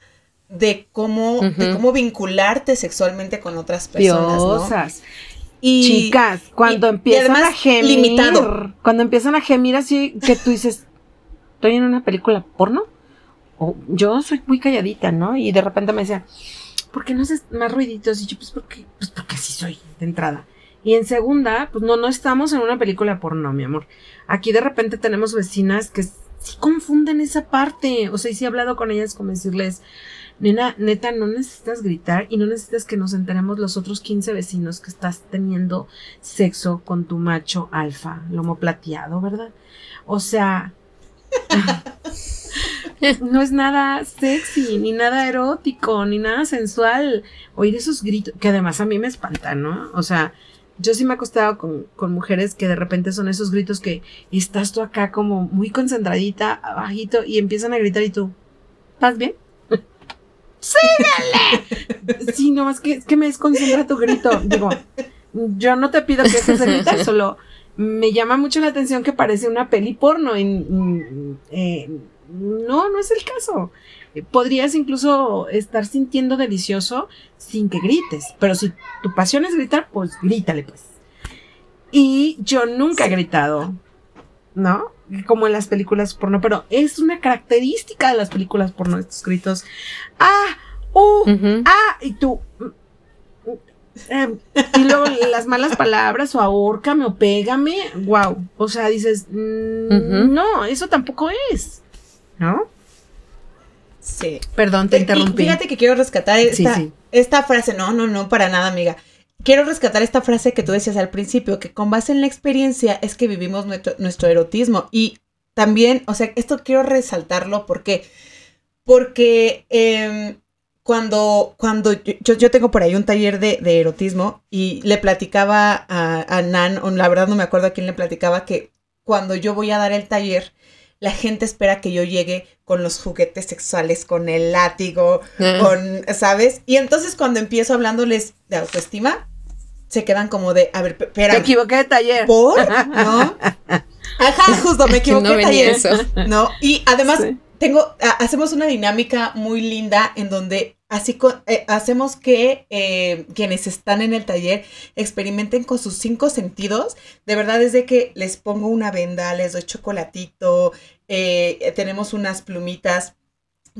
de cómo, de cómo vincularte sexualmente con otras personas. Diosas. Chicas, cuando empiezan a gemir, cuando empiezan a gemir así que tú dices, estoy en una película porno, o yo soy muy calladita, ¿no? Y de repente me decía, ¿por qué no haces más ruiditos? Y yo, pues porque, pues porque así soy de entrada. Y en segunda, pues no, no estamos en una película porno, mi amor. Aquí de repente tenemos vecinas que sí confunden esa parte. O sea, y sí he hablado con ellas como decirles, Nena, neta, no necesitas gritar y no necesitas que nos enteremos los otros 15 vecinos que estás teniendo sexo con tu macho alfa, lomo plateado, ¿verdad? O sea, no es nada sexy, ni nada erótico, ni nada sensual. Oír esos gritos, que además a mí me espantan, ¿no? O sea, yo sí me he acostado con, con, mujeres que de repente son esos gritos que estás tú acá como muy concentradita, abajito, y empiezan a gritar y tú, ¿estás bien? ¡Síguele! Sí, no, es que, es que me desconcentra tu grito. Digo, yo no te pido que estés gritar, solo me llama mucho la atención que parece una peli porno. Eh, no, no es el caso. Podrías incluso estar sintiendo delicioso sin que grites, pero si tu pasión es gritar, pues grítale, pues. Y yo nunca he gritado, ¿no? Como en las películas porno, pero es una característica de las películas porno, estos gritos. Ah, uh, ah, y tú. Em, y luego las malas palabras, o ahórcame, o pégame, wow. O sea, dices, mm, no, eso tampoco es, ¿no? Sí. Perdón, te interrumpí. fíjate que quiero rescatar esta, esta frase. No, no, no, para nada, amiga quiero rescatar esta frase que tú decías al principio, que con base en la experiencia es que vivimos nuestro, erotismo. Y también, o sea, esto quiero resaltarlo porque, porque em, cuando, cuando yo, yo, tengo por ahí un taller de, erotismo y le platicaba a, a, Nan, o la verdad no me acuerdo a quién le platicaba, que cuando yo voy a dar el taller, la gente espera que yo llegue con los juguetes sexuales, con el látigo, con, ¿sabes? Y entonces cuando empiezo hablándoles de autoestima, se quedan como de, a ver, espera. Me equivoqué de taller. ¿Por? ¿No? Ajá, justo, me equivoqué de taller. ¿No? Y además, tengo, hacemos una dinámica muy linda en donde así eh, hacemos que eh, quienes están en el taller experimenten con sus cinco sentidos. De verdad es de que les pongo una venda, les doy chocolatito, eh, tenemos unas plumitas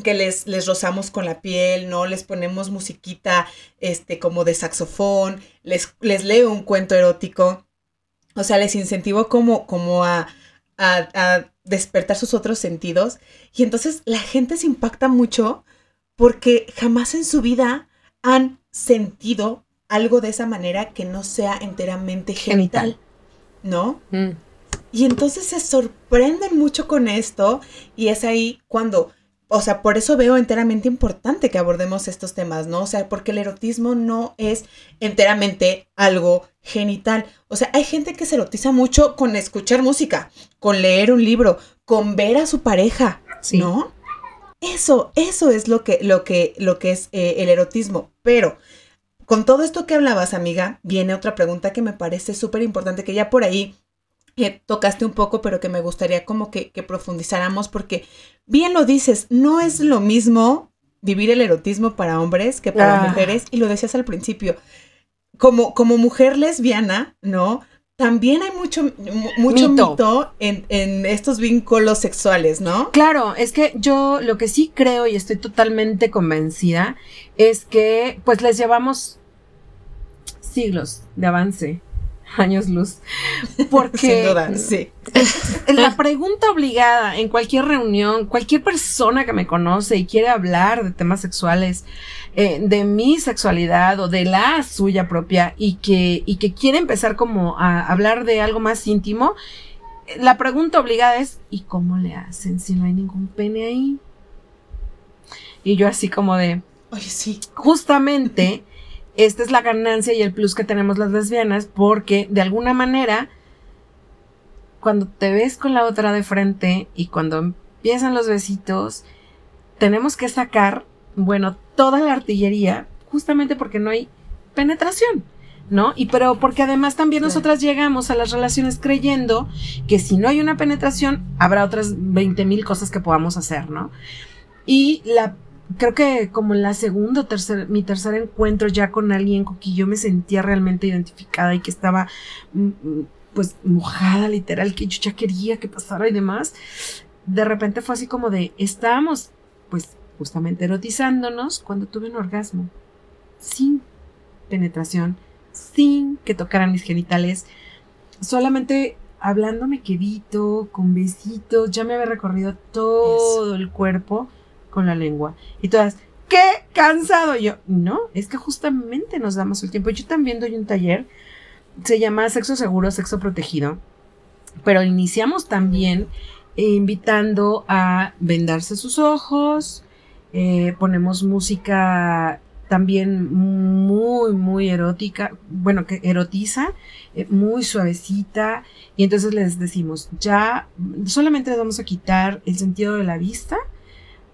que les, les rozamos con la piel, ¿no? Les ponemos musiquita, este, como de saxofón, les, les leo un cuento erótico. O sea, les incentivo como, como a, a, a despertar sus otros sentidos. Y entonces la gente se impacta mucho porque jamás en su vida han sentido algo de esa manera que no sea enteramente genital, ¿no? Mm. Y entonces se sorprenden mucho con esto y es ahí cuando o sea, por eso veo enteramente importante que abordemos estos temas, ¿no? O sea, porque el erotismo no es enteramente algo genital. O sea, hay gente que se erotiza mucho con escuchar música, con leer un libro, con ver a su pareja, ¿no? Eso, eso es lo que, lo que, lo que es eh, el erotismo. Pero con todo esto que hablabas, amiga, viene otra pregunta que me parece súper importante, que ya por ahí que tocaste un poco, pero que me gustaría como que, profundizáramos, porque bien lo dices, no es lo mismo vivir el erotismo para hombres que para ah. mujeres, y lo decías al principio. Como, como mujer lesbiana, ¿no? También hay mucho, mucho mito, en, en, estos vínculos sexuales, ¿no? Claro, es que yo lo que sí creo y estoy totalmente convencida es que pues les llevamos siglos de avance años luz. Porque Sin duda, sí. la pregunta obligada en cualquier reunión, cualquier persona que me conoce y quiere hablar de temas sexuales, eh, de mi sexualidad o de la suya propia y que, y que quiere empezar como a hablar de algo más íntimo, la pregunta obligada es, ¿y cómo le hacen si no hay ningún pene ahí? Y yo así como de, Oye, sí. justamente esta es la ganancia y el plus que tenemos las lesbianas porque de alguna manera cuando te ves con la otra de frente y cuando empiezan los besitos tenemos que sacar bueno toda la artillería justamente porque no hay penetración ¿no? Y pero porque además también Claro. nosotras llegamos a las relaciones creyendo que si no hay una penetración habrá otras 20 mil cosas que podamos hacer, ¿no? Y la creo que como en la segunda o tercer, mi tercer encuentro ya con alguien con quien yo me sentía realmente identificada y que estaba mm, mm, pues mojada literal, que yo ya quería que pasara y demás, de repente fue así como de, estábamos pues justamente erotizándonos cuando tuve un orgasmo, sin penetración, sin que tocaran mis genitales, solamente hablándome quedito, con besitos, ya me había recorrido todo el cuerpo con la lengua. Y todas, ¡qué cansado! Yo, no, es que justamente nos damos el tiempo. Yo también doy un taller, se llama Sexo Seguro, Sexo Protegido, pero iniciamos también eh, invitando a vendarse sus ojos, eh, ponemos música también muy, muy erótica, bueno, que erotiza, eh, muy suavecita, y entonces les decimos, ya solamente les vamos a quitar el sentido de la vista,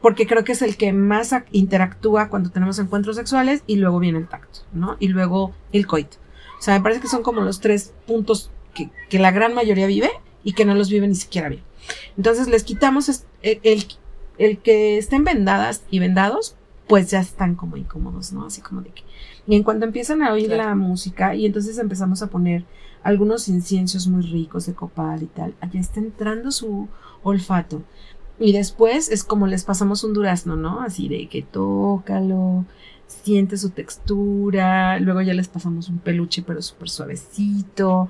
porque creo que es el que más ac- interactúa cuando tenemos encuentros sexuales y luego viene el tacto, ¿no? Y luego el coito. O sea, me parece que son como los tres puntos que, que la gran mayoría vive y que no los vive ni siquiera bien. Entonces les quitamos el, el, el que estén vendadas y vendados, pues ya están como incómodos, ¿no? Así como de que... Y en cuanto empiezan a oír Claro. la música y entonces empezamos a poner algunos inciensos muy ricos de copal y tal, allá está entrando su olfato. Y después es como les pasamos un durazno, ¿no? Así de que tócalo, siente su textura, luego ya les pasamos un peluche pero súper suavecito,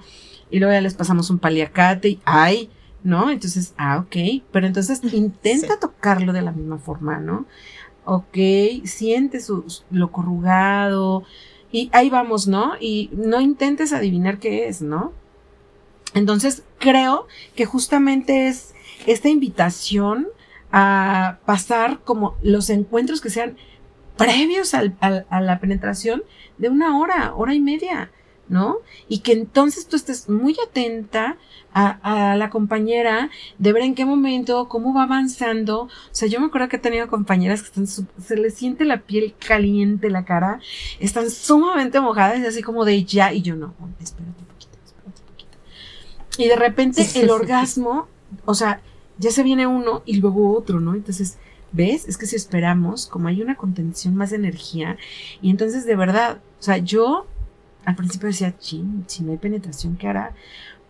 y luego ya les pasamos un paliacate y ¡ay! ¿No? Entonces, ah, ok, pero entonces intenta Sí. tocarlo de la misma forma, ¿no? Ok, siente su, su- lo corrugado, y ahí vamos, ¿no? Y no intentes adivinar qué es, ¿no? Entonces, creo que justamente es esta invitación a pasar como los encuentros que sean previos al- al- a la penetración de una hora, hora y media, ¿no? Y que entonces tú estés muy atenta a, a la compañera de ver en qué momento, cómo va avanzando. O sea, yo me acuerdo que he tenido compañeras que están, se les siente la piel caliente, la cara, están sumamente mojadas y así como de ya, y yo no, espérate un poquito, espérate un poquito. Y de repente el orgasmo, o sea, ya se viene uno y luego otro, ¿no? Entonces, ¿ves? Es que si esperamos, como hay una contención más energía, y entonces de verdad, o sea, yo al principio decía, chin, si no hay penetración, ¿qué hará?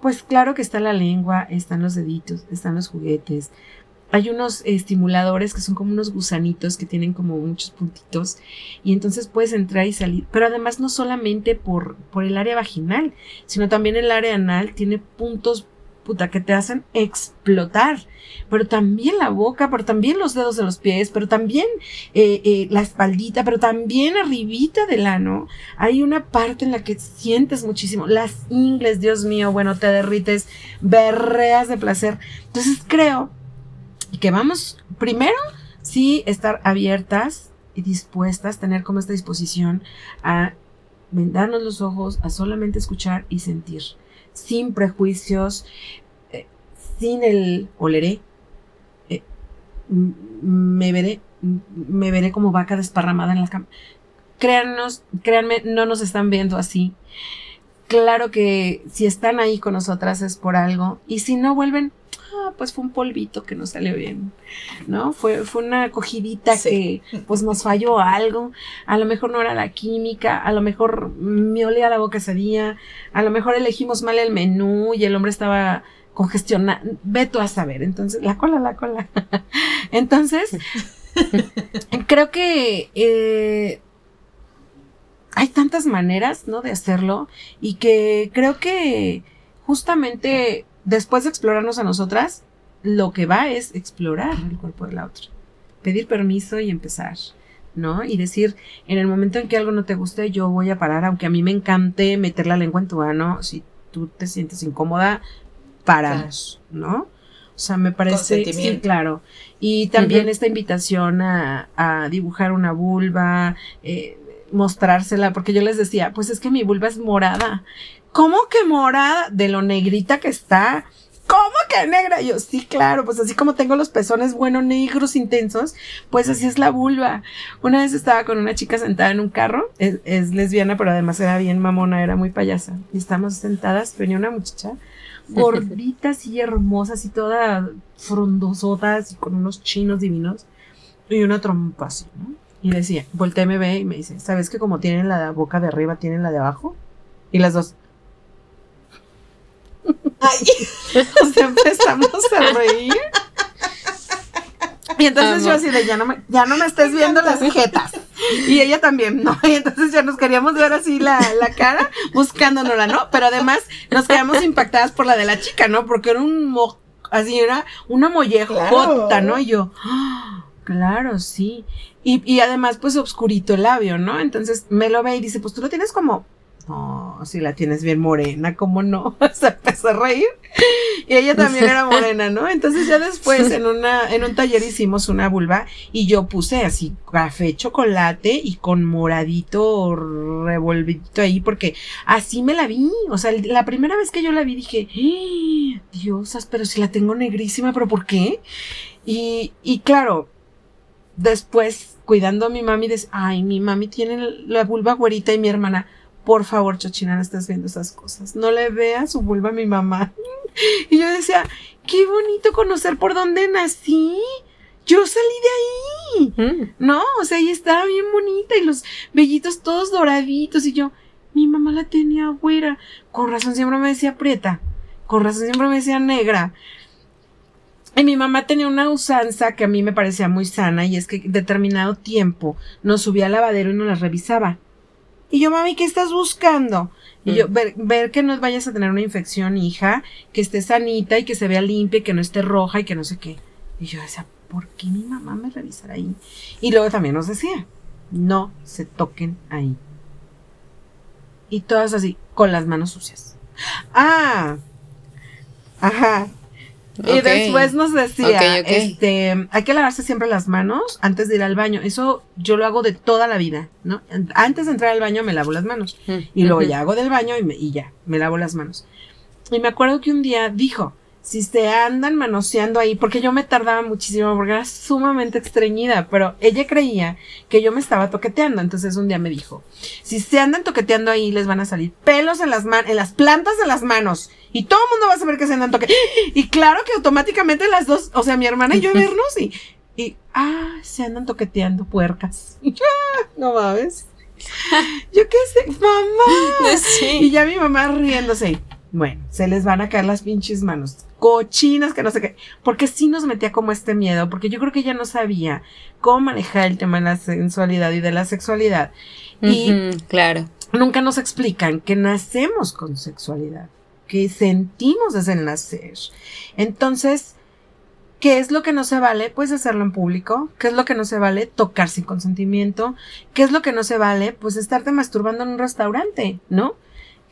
Pues claro que está la lengua, están los deditos, están los juguetes. Hay unos estimuladores que son como unos gusanitos que tienen como muchos puntitos y entonces puedes entrar y salir. Pero además no solamente por, por el área vaginal, sino también el área anal tiene puntos puta que te hacen explotar. Pero también la boca, pero también los dedos de los pies, pero también eh, eh, la espaldita, pero también arribita del ano. Hay una parte en la que sientes muchísimo. Las ingles, Dios mío, bueno, te derrites, berreas de placer. Entonces creo que vamos, primero, sí, estar abiertas y dispuestas, tener como esta disposición a vendarnos los ojos, a solamente escuchar y sentir, sin prejuicios, eh, sin el oleré, eh, me veré, me veré como vaca desparramada en la cama. Créanos, créanme, no nos están viendo así. Claro que si están ahí con nosotras es por algo. Y si no vuelven, ah, pues fue un polvito que no salió bien. ¿No? Fue, fue una cogidita Sí. que pues nos falló algo. A lo mejor no era la química, a lo mejor me olía la boca ese día, a lo mejor elegimos mal el menú y el hombre estaba congestionado. Ve tú a saber. Entonces, la cola, la cola. Entonces, creo que eh, hay tantas maneras, ¿no? De hacerlo y que creo que justamente después de explorarnos a nosotras, lo que va es explorar el cuerpo de la otra, pedir permiso y empezar. ¿no? Y decir, en el momento en que algo no te guste, yo voy a parar, aunque a mí me encante meter la lengua en tu mano, si tú te sientes incómoda, paramos, ¿no? O sea, me parece, sí, claro. Y también esta invitación a, a, dibujar una vulva, eh, mostrársela, porque yo les decía, pues es que mi vulva es morada. ¿Cómo que morada? De lo negrita que está. ¿Cómo que negra? yo, sí, claro, pues así como tengo los pezones, bueno, negros, intensos, pues así es la vulva. Una vez estaba con una chica sentada en un carro, es, es lesbiana, pero además era bien mamona, era muy payasa. Y estábamos sentadas, venía una muchacha gorditas y hermosas y toda frondosotas y con unos chinos divinos y una trompa así, ¿no? Y decía, volteé, me ve y me dice, ¿sabes que como tienen la boca de arriba, tienen la de abajo? Y las dos. Ay. empezamos a reír. Y entonces yo así de, ya no me, ya no me estés viendo las jetas. Y ella también, ¿no? Y entonces ya nos queríamos ver así la, la cara, buscándonosla, ¿no? Pero además nos quedamos impactadas por la de la chica, ¿no? Porque era un mo así era una mollejota, ¿no? Y yo, ¡Ah! claro, sí. Y, y además, pues, obscurito el labio, ¿no? Entonces me lo ve y dice, pues tú lo tienes como no, si la tienes bien morena, ¿cómo no? Se empezó a reír. Y ella también era morena, ¿no? Entonces ya después en una, en un taller hicimos una vulva y yo puse así café, chocolate y con moradito revolvidito ahí porque así me la vi. O sea, la primera vez que yo la vi dije, ¡Ah! diosas, pero si la tengo negrísima, pero ¿por qué? Y, y claro, después cuidando a mi mami, dice, ay, mi mami tiene la vulva güerita y mi hermana, por favor, Chochina, no estás viendo esas cosas. No le veas su vulva a mi mamá. Y yo decía, qué bonito conocer por dónde nací. Yo salí de ahí. Mm. No, o sea, ella estaba bien bonita y los vellitos todos doraditos. Y yo, mi mamá la tenía güera. Con razón siempre me decía prieta. Con razón siempre me decía negra. Y mi mamá tenía una usanza que a mí me parecía muy sana y es que determinado tiempo nos subía al lavadero y nos la revisaba. Y yo, mami, ¿qué estás buscando? Y yo, ver, ver que no vayas a tener una infección, hija, que esté sanita y que se vea limpia y que no esté roja y que no sé qué. Y yo decía, ¿por qué mi mamá me revisará ahí? Y luego también nos decía, no se toquen ahí. Y todas así, con las manos sucias. Ah, ajá. Y después nos decía, este, hay que lavarse siempre las manos antes de ir al baño. Eso yo lo hago de toda la vida, ¿no? Antes de entrar al baño me lavo las manos. Mm, y luego ya hago del baño y, y ya, me lavo las manos. Y me acuerdo que un día dijo, si se andan manoseando ahí, porque yo me tardaba muchísimo, porque era sumamente estreñida, pero ella creía que yo me estaba toqueteando, entonces un día me dijo, si se andan toqueteando ahí, les van a salir pelos en las manos, en las plantas de las manos, y todo el mundo va a saber que se andan toqueteando, y claro que automáticamente las dos, o sea, mi hermana y yo vernos, y, y, ah, se andan toqueteando puercas, ah, no mames, yo qué sé, mamá, y ya mi mamá riéndose, bueno, se les van a caer las pinches manos cochinas, que no sé qué, porque sí nos metía como este miedo, porque yo creo que ella no sabía cómo manejar el tema de la sensualidad y de la sexualidad. Y claro. Nunca nos explican que nacemos con sexualidad, que sentimos desde el nacer. Entonces, ¿Qué es lo que no se vale? Pues hacerlo en público. ¿Qué es lo que no se vale? Tocar sin consentimiento. ¿Qué es lo que no se vale? Pues estarte masturbando en un restaurante, ¿no?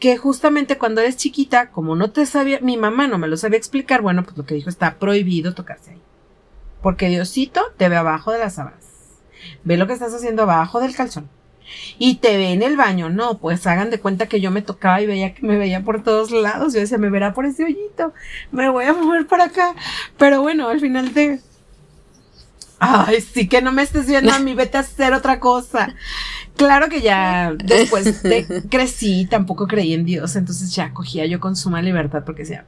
Que justamente cuando eres chiquita, como no te sabía, mi mamá no me lo sabía explicar, bueno, pues lo que dijo está prohibido tocarse ahí. Porque Diosito te ve abajo de las sábanas. Ve lo que estás haciendo abajo del calzón. Y te ve en el baño. No, pues hagan de cuenta que yo me tocaba y veía que me veía por todos lados. Yo decía, me verá por ese hoyito. Me voy a mover para acá. Pero bueno, al final te... Ay, sí que no me estés viendo a mí, vete a hacer otra cosa. Claro que ya después de crecí, tampoco creí en Dios, entonces ya cogía yo con suma libertad porque decía,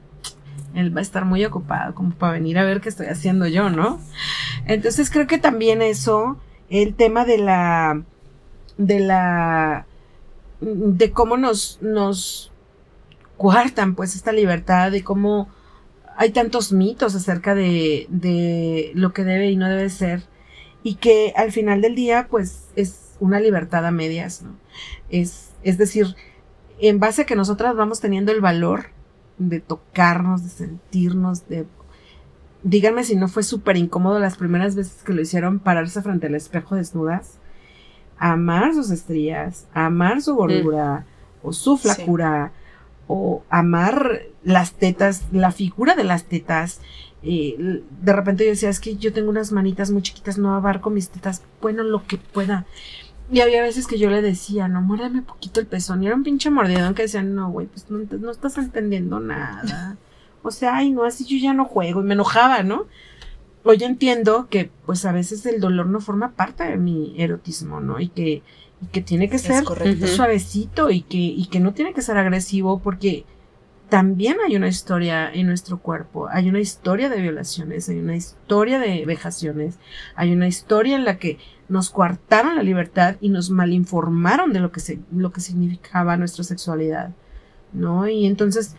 él va a estar muy ocupado como para venir a ver qué estoy haciendo yo, ¿no? Entonces creo que también eso, el tema de la, de la, de cómo nos, nos cuartan pues esta libertad, de cómo hay tantos mitos acerca de, de lo que debe y no debe ser y que al final del día, pues es una libertad a medias, ¿no? Es, es decir, en base a que nosotras vamos teniendo el valor de tocarnos, de sentirnos, de... Díganme si no fue súper incómodo las primeras veces que lo hicieron pararse frente al espejo desnudas, amar sus estrías, amar su gordura o su flacura, o amar las tetas, la figura de las tetas, de repente yo decía, es que yo tengo unas manitas muy chiquitas, no abarco mis tetas, bueno, lo que pueda. Y había veces que yo le decía, no, muérdame poquito el pezón. Y era un pinche mordidón que decía, no, güey, pues no, no, estás entendiendo nada. O sea, ay, no, así yo ya no juego. Y me enojaba, ¿no? Hoy entiendo que, pues a veces el dolor no forma parte de mi erotismo, ¿no? Y que, y que tiene que ser suavecito y que, y que no tiene que ser agresivo porque también hay una historia en nuestro cuerpo, hay una historia de violaciones, hay una historia de vejaciones, hay una historia en la que nos coartaron la libertad y nos malinformaron de lo que, se, lo que significaba nuestra sexualidad, ¿no? Y entonces,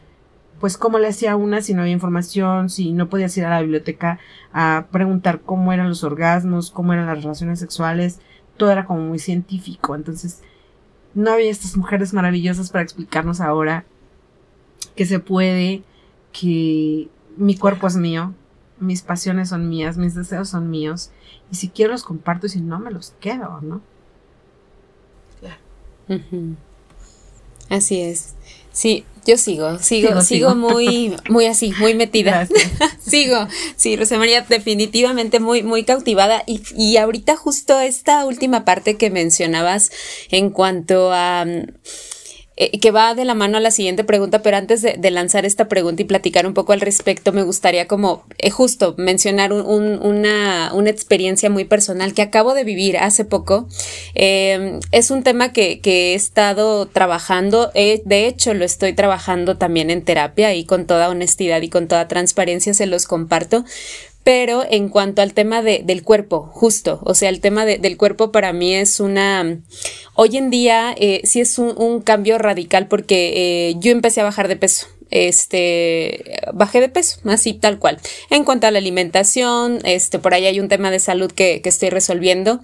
pues, ¿cómo le hacía una si no había información, si no podías ir a la biblioteca a preguntar cómo eran los orgasmos, cómo eran las relaciones sexuales? Todo era como muy científico, entonces, no había estas mujeres maravillosas para explicarnos ahora que se puede, que mi cuerpo es mío, mis pasiones son mías, mis deseos son míos, y si quiero los comparto y si no me los quedo, ¿no? Claro. Así es. Sí, yo sigo, sigo, sigo, muy, muy así, muy metida. sigo, sí, Rosa María, definitivamente muy, muy cautivada. Y, y ahorita justo esta última parte que mencionabas en cuanto a eh, que va de la mano a la siguiente pregunta, pero antes de, lanzar esta pregunta y platicar un poco al respecto, me gustaría como eh, justo mencionar una, una, experiencia muy personal que acabo de vivir hace poco. Em, es un tema que, que he estado trabajando, eh, de hecho lo estoy trabajando también en terapia y con toda honestidad y con toda transparencia se los comparto, pero en cuanto al tema de, del cuerpo, justo, o sea, el tema de, del cuerpo para mí es una, hoy en día eh, sí es un, cambio radical porque eh, yo empecé a bajar de peso. Este, bajé de peso, así tal cual. En cuanto a la alimentación, este, por ahí hay un tema de salud que, que estoy resolviendo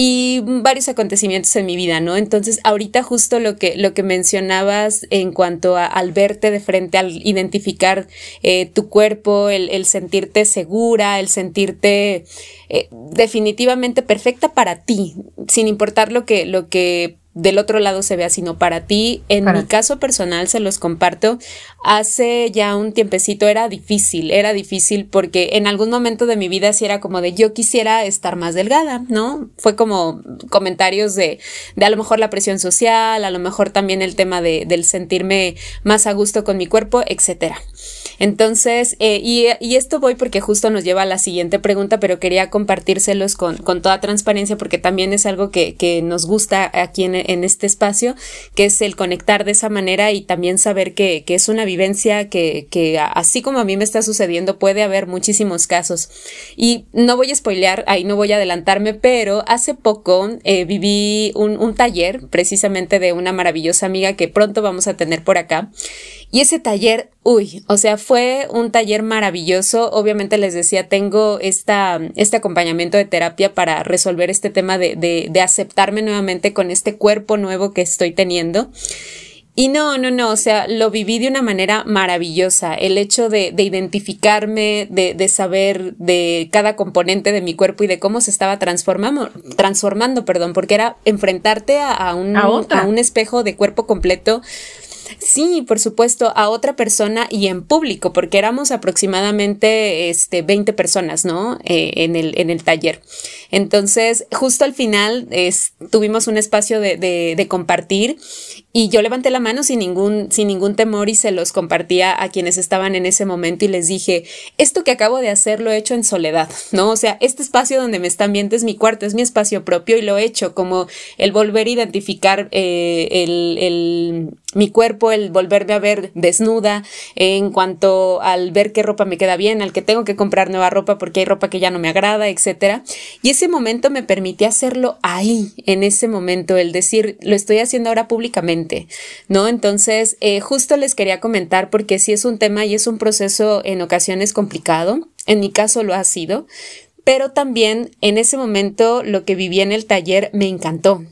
y varios acontecimientos en mi vida, ¿no? Entonces, ahorita justo lo que, lo que mencionabas en cuanto a, al verte de frente, al identificar eh, tu cuerpo, el, sentirte segura, el sentirte eh, definitivamente perfecta para ti, sin importar lo que, lo que del otro lado se vea, sino para ti. En mi caso personal, se los comparto, hace ya un tiempecito era difícil, era difícil porque en algún momento de mi vida sí era como de yo quisiera estar más delgada, ¿no? Fue como comentarios de, de a lo mejor la presión social, a lo mejor también el tema de, del sentirme más a gusto con mi cuerpo, etcétera. Entonces, eh, y, y, esto voy porque justo nos lleva a la siguiente pregunta, pero quería compartírselos con, con toda transparencia porque también es algo que, que nos gusta aquí en, en, este espacio, que es el conectar de esa manera y también saber que, que es una vivencia que, que, así como a mí me está sucediendo, puede haber muchísimos casos. Y no voy a spoilear, ahí no voy a adelantarme, pero hace poco eh, viví un, un taller precisamente de una maravillosa amiga que pronto vamos a tener por acá. Y ese taller, uy, o sea, fue un taller maravilloso. Obviamente les decía, tengo esta, este acompañamiento de terapia para resolver este tema de, de, de aceptarme nuevamente con este cuerpo nuevo que estoy teniendo. Y no, no, no, o sea, lo viví de una manera maravillosa. El hecho de, de identificarme, de, de, saber de cada componente de mi cuerpo y de cómo se estaba transformando, transformando, perdón, porque era enfrentarte a, a un, a, a un espejo de cuerpo completo Sí, por supuesto, a otra persona y en público, porque éramos aproximadamente este, 20 personas, ¿no? Eh, en, el, en el taller. Entonces, justo al final tuvimos un espacio de, de, compartir y yo levanté la mano sin ningún, sin ningún temor y se los compartía a quienes estaban en ese momento y les dije, esto que acabo de hacer lo he hecho en soledad, ¿no? O sea, este espacio donde me están viendo es mi cuarto, es mi espacio propio y lo he hecho como el volver a identificar eh, el, el, mi cuerpo, el volverme a ver desnuda, en cuanto al ver qué ropa me queda bien, al que tengo que comprar nueva ropa porque hay ropa que ya no me agrada, etcétera. Y ese momento me permitía hacerlo ahí, en ese momento, el decir, lo estoy haciendo ahora públicamente, ¿no? Entonces, eh, justo les quería comentar porque sí es un tema y es un proceso en ocasiones complicado. En mi caso lo ha sido, pero también en ese momento lo que viví en el taller me encantó.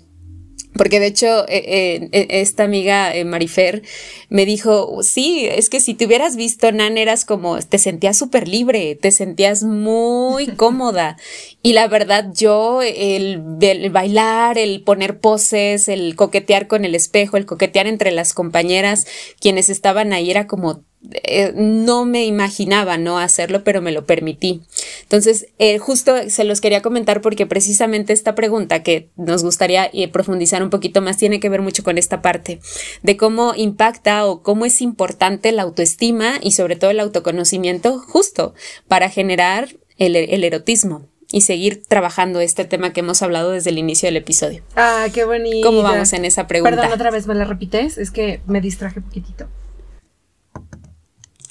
Porque de hecho, eh, eh, eh, esta amiga Marifer me dijo, sí, es que si te hubieras visto, Nan, eras como, te sentías súper libre, te sentías muy cómoda. Y la verdad, yo, el, el, bailar, el poner poses, el coquetear con el espejo, el coquetear entre las compañeras, quienes estaban ahí, era como eh, no me imaginaba no hacerlo, pero me lo permití. Entonces, eh, justo se los quería comentar porque precisamente esta pregunta que nos gustaría eh, profundizar un poquito más tiene que ver mucho con esta parte de cómo impacta o cómo es importante la autoestima y sobre todo el autoconocimiento justo para generar el, el erotismo y seguir trabajando este tema que hemos hablado desde el inicio del episodio. Ah, qué bonito. ¿Cómo vamos en esa pregunta? Perdón, otra vez me la repites, es que me distraje un poquitito.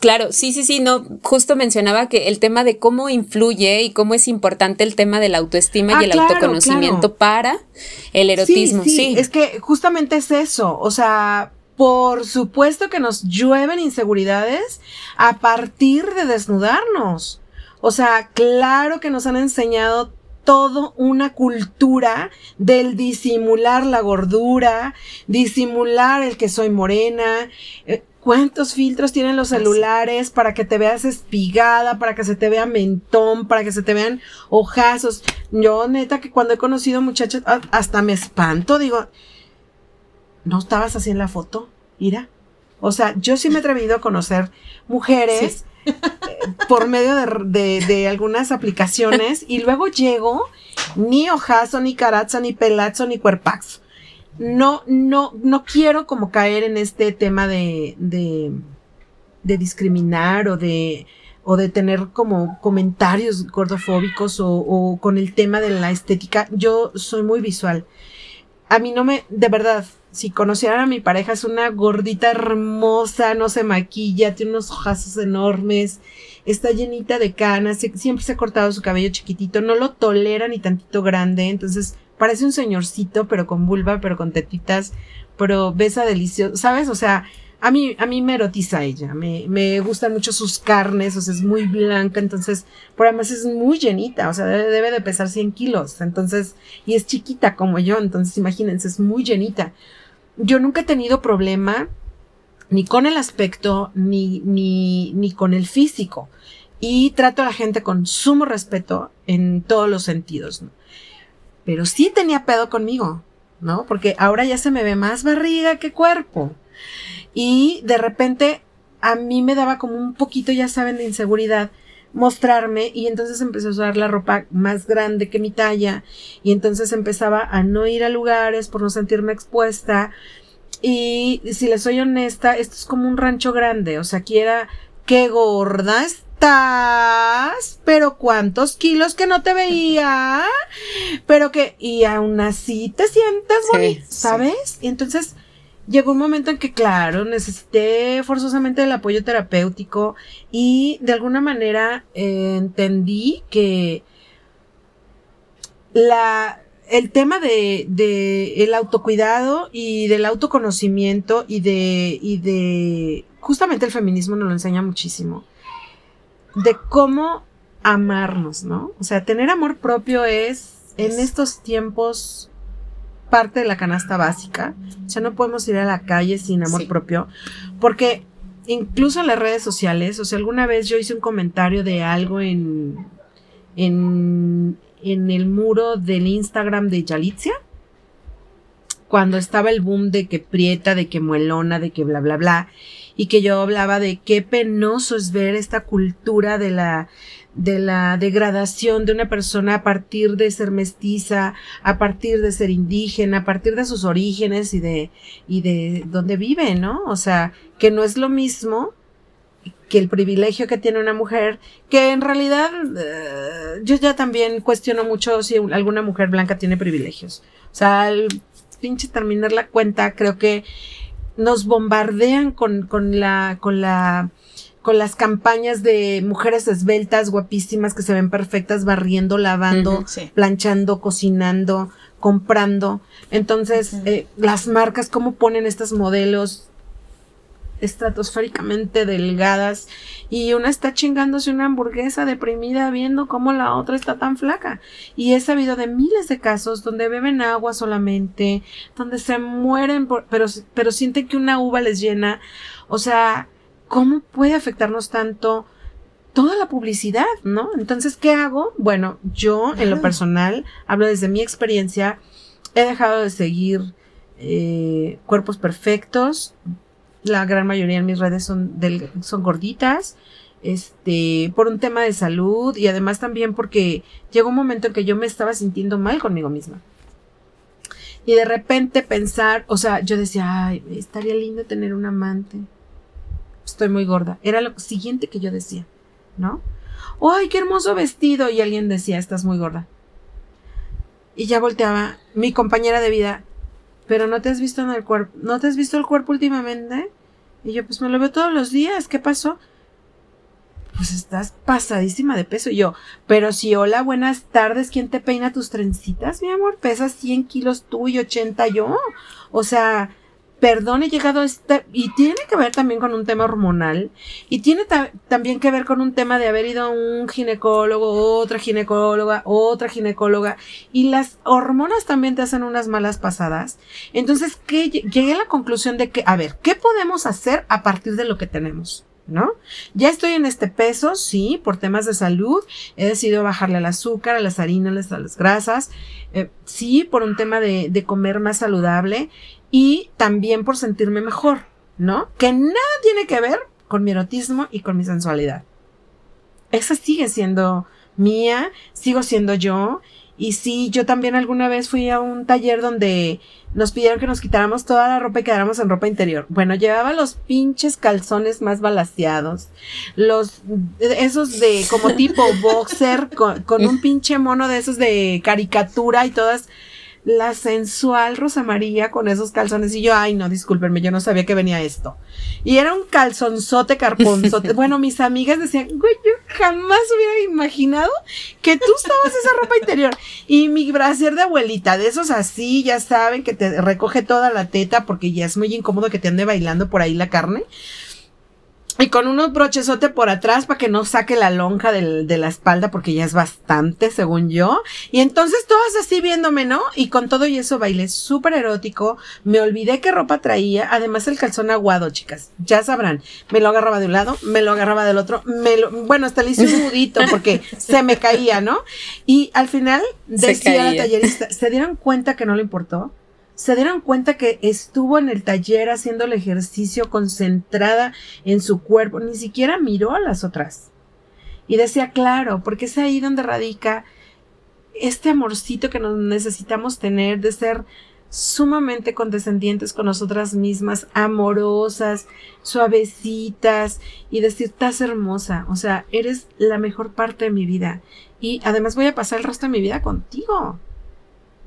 Claro, sí, sí, sí, no, justo mencionaba que el tema de cómo influye y cómo es importante el tema de la autoestima y ah, el autoconocimiento para el erotismo. Sí, sí, es que justamente es eso, o sea, por supuesto que nos llueven inseguridades a partir de desnudarnos. O sea, claro que nos han enseñado todo una cultura del disimular la gordura, disimular el que soy morena, eh, ¿Cuántos filtros tienen los celulares para que te veas espigada, para que se te vea mentón, para que se te vean ojazos? Yo, neta, que cuando he conocido muchachas, hasta me espanto, digo, ¿no estabas así en la foto? Mira. O sea, yo sí me he atrevido a conocer mujeres eh, por medio de, de, algunas aplicaciones y luego llego, ni ojazo, ni carazo, ni pelazo, ni cuerpazo no, no, no quiero como caer en este tema de, de, de discriminar o de, o de tener como comentarios gordofóbicos o, o, con el tema de la estética. Yo soy muy visual. A mí no me, de verdad, si conocieran a mi pareja, es una gordita hermosa, no se maquilla, tiene unos ojazos enormes, está llenita de canas, siempre se ha cortado su cabello chiquitito, no lo tolera ni tantito grande, entonces parece un señorcito, pero con vulva, pero con tetitas, pero besa delicioso, ¿sabes? O sea, a mí, a mí me erotiza ella, me, me gustan mucho sus carnes, o sea, es muy blanca, entonces, por además es muy llenita, o sea, debe, de pesar 100 kilos, entonces, y es chiquita como yo, entonces imagínense, es muy llenita. Yo nunca he tenido problema ni con el aspecto, ni, ni, ni con el físico, y trato a la gente con sumo respeto en todos los sentidos, ¿no? Pero sí tenía pedo conmigo, ¿no? Porque ahora ya se me ve más barriga que cuerpo. Y de repente a mí me daba como un poquito, ya saben, de inseguridad mostrarme y entonces empecé a usar la ropa más grande que mi talla y entonces empezaba a no ir a lugares por no sentirme expuesta y si les soy honesta, esto es como un rancho grande, o sea, aquí era qué gorda estás? Pero cuántos kilos que no te veía, pero que, y aún así te sientes bonita, ¿sabes? Y entonces llegó un momento en que, claro, necesité forzosamente el apoyo terapéutico y de alguna manera eh, entendí que la, el tema de, de, el autocuidado y del autoconocimiento y de, y de, justamente el feminismo nos lo enseña muchísimo de cómo amarnos, ¿no? O sea, tener amor propio es en estos tiempos parte de la canasta básica. O sea, no podemos ir a la calle sin amor propio, porque incluso en las redes sociales, o sea, alguna vez yo hice un comentario de algo en, en, en el muro del Instagram de Yalitzia, cuando estaba el boom de que prieta, de que muelona, de que bla, bla, bla y que yo hablaba de qué penoso es ver esta cultura de la de la degradación de una persona a partir de ser mestiza, a partir de ser indígena, a partir de sus orígenes y de y de dónde vive, ¿no? O sea, que no es lo mismo que el privilegio que tiene una mujer, que en realidad eh, yo ya también cuestiono mucho si alguna mujer blanca tiene privilegios. O sea, al pinche terminar la cuenta, creo que nos bombardean con, con la, con la, con las campañas de mujeres esbeltas, guapísimas, que se ven perfectas, barriendo, lavando, planchando, cocinando, comprando. Entonces, eh, las marcas, cómo ponen estos modelos estratosféricamente delgadas y una está chingándose una hamburguesa deprimida viendo cómo la otra está tan flaca. Y he sabido de miles de casos donde beben agua solamente, donde se mueren pero, pero sienten que una uva les llena. O sea, ¿cómo puede afectarnos tanto? toda la publicidad, ¿no? Entonces, ¿qué hago? Bueno, yo en lo personal, hablo desde mi experiencia, he dejado de seguir eh, cuerpos perfectos. La gran mayoría en mis redes son, son gorditas. Este, por un tema de salud y además también porque llegó un momento en que yo me estaba sintiendo mal conmigo misma. Y de repente pensar, o sea, yo decía, ay, estaría lindo tener un amante. Estoy muy gorda. Era lo siguiente que yo decía, ¿no? ¡Ay, qué hermoso vestido! Y alguien decía, estás muy gorda. Y ya volteaba mi compañera de vida, pero no te has visto en el cuerpo, no te has visto el cuerpo últimamente. Y yo, pues me lo veo todos los días, ¿qué pasó? Pues estás pasadísima de peso. Y yo, pero si hola, buenas tardes, ¿quién te peina tus trencitas, mi amor? Pesas 100 kilos tú y 80 yo. O sea, perdón, he llegado a este, y tiene que ver también con un tema hormonal, y tiene también que ver con un tema de haber ido a un ginecólogo, otra ginecóloga, otra ginecóloga, y las hormonas también te hacen unas malas pasadas. Entonces, ¿qué? llegué a la conclusión de que, a ver, ¿qué podemos hacer a partir de lo que tenemos? ¿no? Ya estoy en este peso, sí, por temas de salud. He decidido bajarle al azúcar, a las harinas, a las grasas. Eh, sí, por un tema de, de, comer más saludable y también por sentirme mejor, ¿no? Que nada tiene que ver con mi erotismo y con mi sensualidad. Esa sigue siendo mía, sigo siendo yo. Y sí, yo también alguna vez fui a un taller donde nos pidieron que nos quitáramos toda la ropa y quedáramos en ropa interior. Bueno, llevaba los pinches calzones más balaseados, los, esos de como tipo boxer, con, con un pinche mono de esos de caricatura y todas la sensual Rosa María con esos calzones. Y yo, ay, no, discúlpenme, yo no sabía que venía esto. Y era un calzonzote carponzote. bueno, mis amigas decían, güey, yo jamás hubiera imaginado que tú estabas esa ropa interior. Y mi brasier de abuelita, de esos así, ya saben, que te recoge toda la teta porque ya es muy incómodo que te ande bailando por ahí la carne. Y con unos brochesote por atrás para que no saque la lonja de la espalda porque ya es bastante, según yo. Y entonces todas así viéndome, ¿no? Y con todo y eso bailé súper erótico. Me olvidé qué ropa traía. Además el calzón aguado, chicas. Ya sabrán. Me lo agarraba de un lado, me lo agarraba del otro. Me lo, bueno, hasta le hice un nudito porque se me caía, ¿no? Y al final decía la tallerista, ¿se dieron cuenta que no le importó? Se dieron cuenta que estuvo en el taller haciendo el ejercicio concentrada en su cuerpo, ni siquiera miró a las otras. Y decía, claro, porque es ahí donde radica este amorcito que nos necesitamos tener de ser sumamente condescendientes con nosotras mismas, amorosas, suavecitas y decir, estás hermosa, o sea, eres la mejor parte de mi vida y además voy a pasar el resto de mi vida contigo.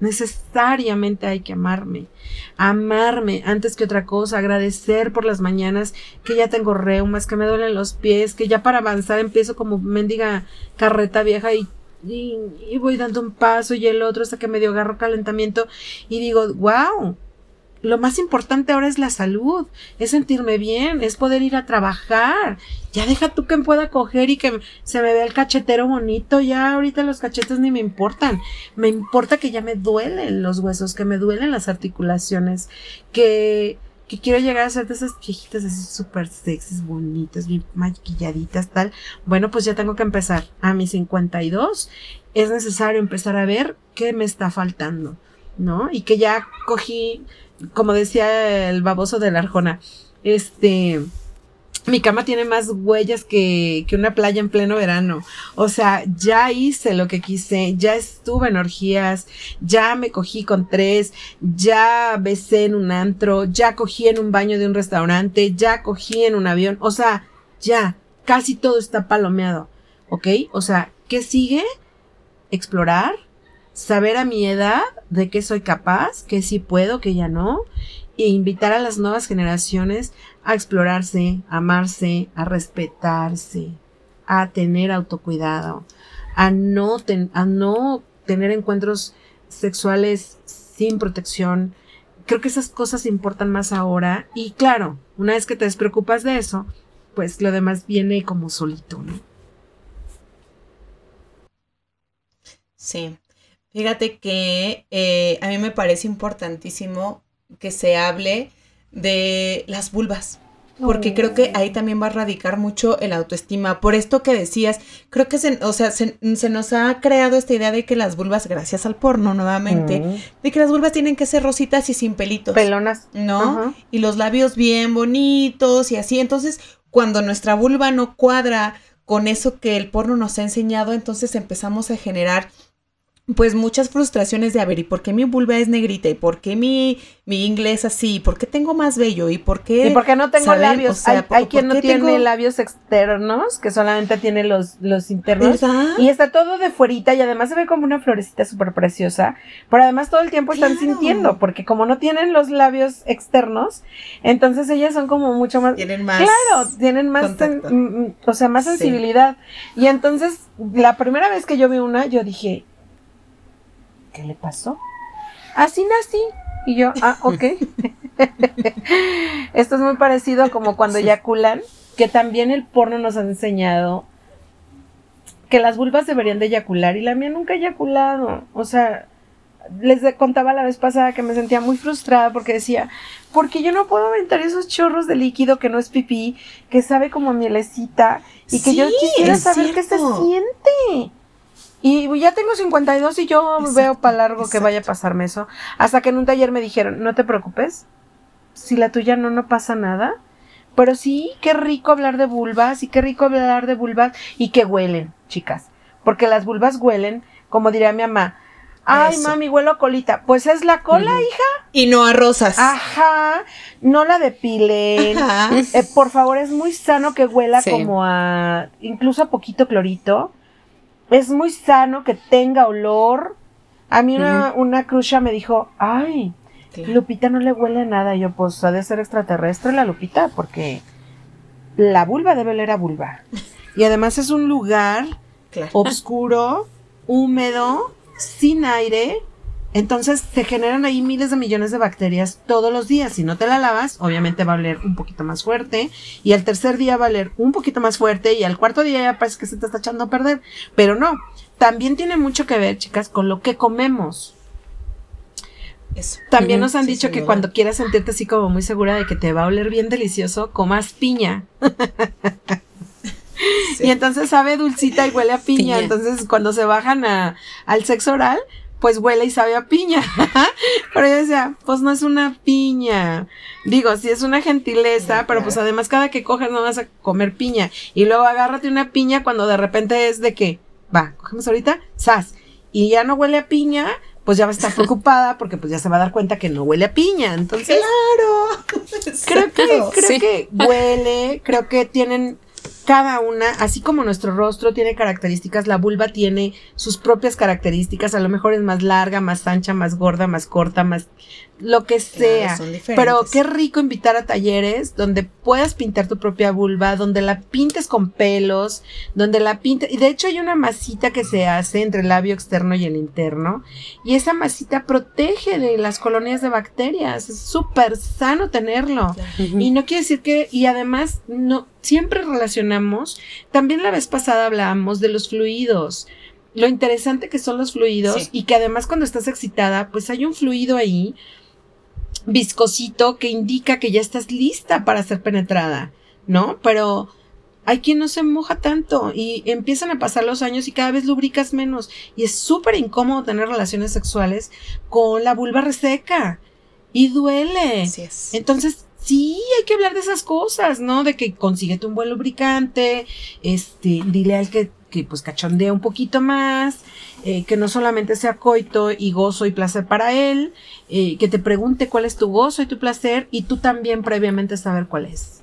Necesariamente hay que amarme. Amarme antes que otra cosa. Agradecer por las mañanas que ya tengo reumas, que me duelen los pies, que ya para avanzar empiezo como mendiga carreta vieja y, y, voy dando un paso y el otro hasta que me dio agarro calentamiento y digo, wow, lo más importante ahora es la salud, es sentirme bien, es poder ir a trabajar. Ya deja tú que me pueda coger y que se me vea el cachetero bonito, ya ahorita los cachetes ni me importan. Me importa que ya me duelen los huesos, que me duelen las articulaciones, que, que quiero llegar a ser de esas viejitas así súper sexys, bonitas, bien maquilladitas, tal. Bueno, pues ya tengo que empezar. A mis 52 es necesario empezar a ver qué me está faltando, ¿no? Y que ya cogí como decía el baboso de la Arjona, este, mi cama tiene más huellas que, que, una playa en pleno verano. O sea, ya hice lo que quise, ya estuve en orgías, ya me cogí con tres, ya besé en un antro, ya cogí en un baño de un restaurante, ya cogí en un avión. O sea, ya, casi todo está palomeado. ¿Ok? O sea, ¿qué sigue? Explorar, saber a mi edad de qué soy capaz, que sí puedo, que ya no, e invitar a las nuevas generaciones a explorarse, a amarse, a respetarse, a tener autocuidado, a no, a no tener encuentros sexuales sin protección, creo que esas cosas importan más ahora. Y claro, una vez que te despreocupas de eso, pues lo demás viene como solito, ¿no? Sí. Fíjate que eh, a mí me parece importantísimo que se hable de las vulvas porque creo que ahí también va a radicar mucho el autoestima. Por esto que decías, creo que se, o sea, se, nos ha creado esta idea de que las vulvas, gracias al porno nuevamente, de que las vulvas tienen que ser rositas y sin pelitos. Pelonas. ¿No? Y los labios bien bonitos y así. Entonces, cuando nuestra vulva no cuadra con eso que el porno nos ha enseñado, entonces empezamos a generar pues muchas frustraciones de, a ver, ¿y por qué mi vulva es negrita? ¿Y por qué mi, mi inglés así? ¿Y por qué tengo más bello? ¿Y por qué? ¿Y por qué no tengo labios? hay, quien no tiene labios externos, que solamente tiene los, los internos. Y está todo de fuerita y además se ve como una florecita súper preciosa. Pero además todo el tiempo están sintiendo, porque como no tienen los labios externos, entonces ellas son como mucho más... Tienen más... Claro, tienen más... Mm, mm, o sea, más sensibilidad. Y entonces, la primera vez que yo vi una, yo dije ¿qué le pasó? Así nací. Y yo, ah, ok. Esto es muy parecido a como cuando eyaculan, que también el porno nos ha enseñado que las vulvas deberían de eyacular y la mía nunca ha eyaculado. O sea, les contaba la vez pasada que me sentía muy frustrada porque decía, porque yo no puedo aventar esos chorros de líquido que no es pipí, que sabe como mielecita y que yo quisiera saber qué se siente. Y ya tengo 52 y yo veo para largo que vaya a pasarme eso. Hasta que en un taller me dijeron, no te preocupes, si la tuya no, no pasa nada. Pero sí, qué rico hablar de vulvas y qué rico hablar de vulvas y que huelen, chicas. Porque las vulvas huelen, como diría mi mamá. Ay, mami, huelo a colita. Pues es la cola, hija. Y no a rosas. Ajá. No la depilen. Ajá. Eh, por favor, es muy sano que huela como a. incluso a poquito clorito es muy sano que tenga olor. A mí una, una crucha me dijo, ay, Lupita no le huele a nada. yo, pues ha de ser extraterrestre la Lupita, porque la vulva debe oler a vulva. Y además es un lugar oscuro, húmedo, sin aire, entonces se generan ahí miles de millones de bacterias todos los días. Si no te la lavas, obviamente va a oler un poquito más fuerte. Y al tercer día va a oler un poquito más fuerte. Y al cuarto día ya parece que se te está echando a perder. Pero no. También tiene mucho que ver, chicas, con lo que comemos. Eso. También nos han dicho que cuando quieras sentirte así como muy segura de que te va a oler bien delicioso, comas piña. Y entonces sabe dulcita y huele a piña. Entonces cuando se bajan a, al sexo oral, pues huele y sabe a piña. pero yo decía, pues no es una piña. Digo, sí es una gentileza, pero pues además cada que coges no vas a comer piña. Y luego agárrate una piña cuando de repente es de que, va, cogemos ahorita, sas. Y ya no huele a piña, pues ya va a estar preocupada porque pues ya se va a dar cuenta que no huele a piña. Entonces, claro. creo que, creo que huele, creo que tienen cada una, así como nuestro rostro tiene características, la vulva tiene sus propias características, a lo mejor es más larga, más ancha, más gorda, más corta, más lo que sea. Pero qué rico invitar a talleres donde puedas pintar tu propia vulva, donde la pintes con pelos, donde la pintes. Y de hecho hay una masita que se hace entre el labio externo y el interno. Y esa masita protege de las colonias de bacterias. Es súper sano tenerlo. Y no quiere decir que, y además, no, siempre relacionamos. También la vez pasada hablábamos de los fluidos lo interesante que son los fluidos y que además cuando estás excitada, pues hay un fluido ahí viscosito que indica que ya estás lista para ser penetrada, ¿no? Pero hay quien no se moja tanto y empiezan a pasar los años y cada vez lubricas menos y es súper incómodo tener relaciones sexuales con la vulva reseca y duele. es. Entonces, sí, hay que hablar de esas cosas, ¿no? De que consíguete un buen lubricante, este, dile al que que pues cachondea un poquito más, eh, que no solamente sea coito y gozo y placer para él, eh, que te pregunte cuál es tu gozo y tu placer y tú también previamente saber cuál es.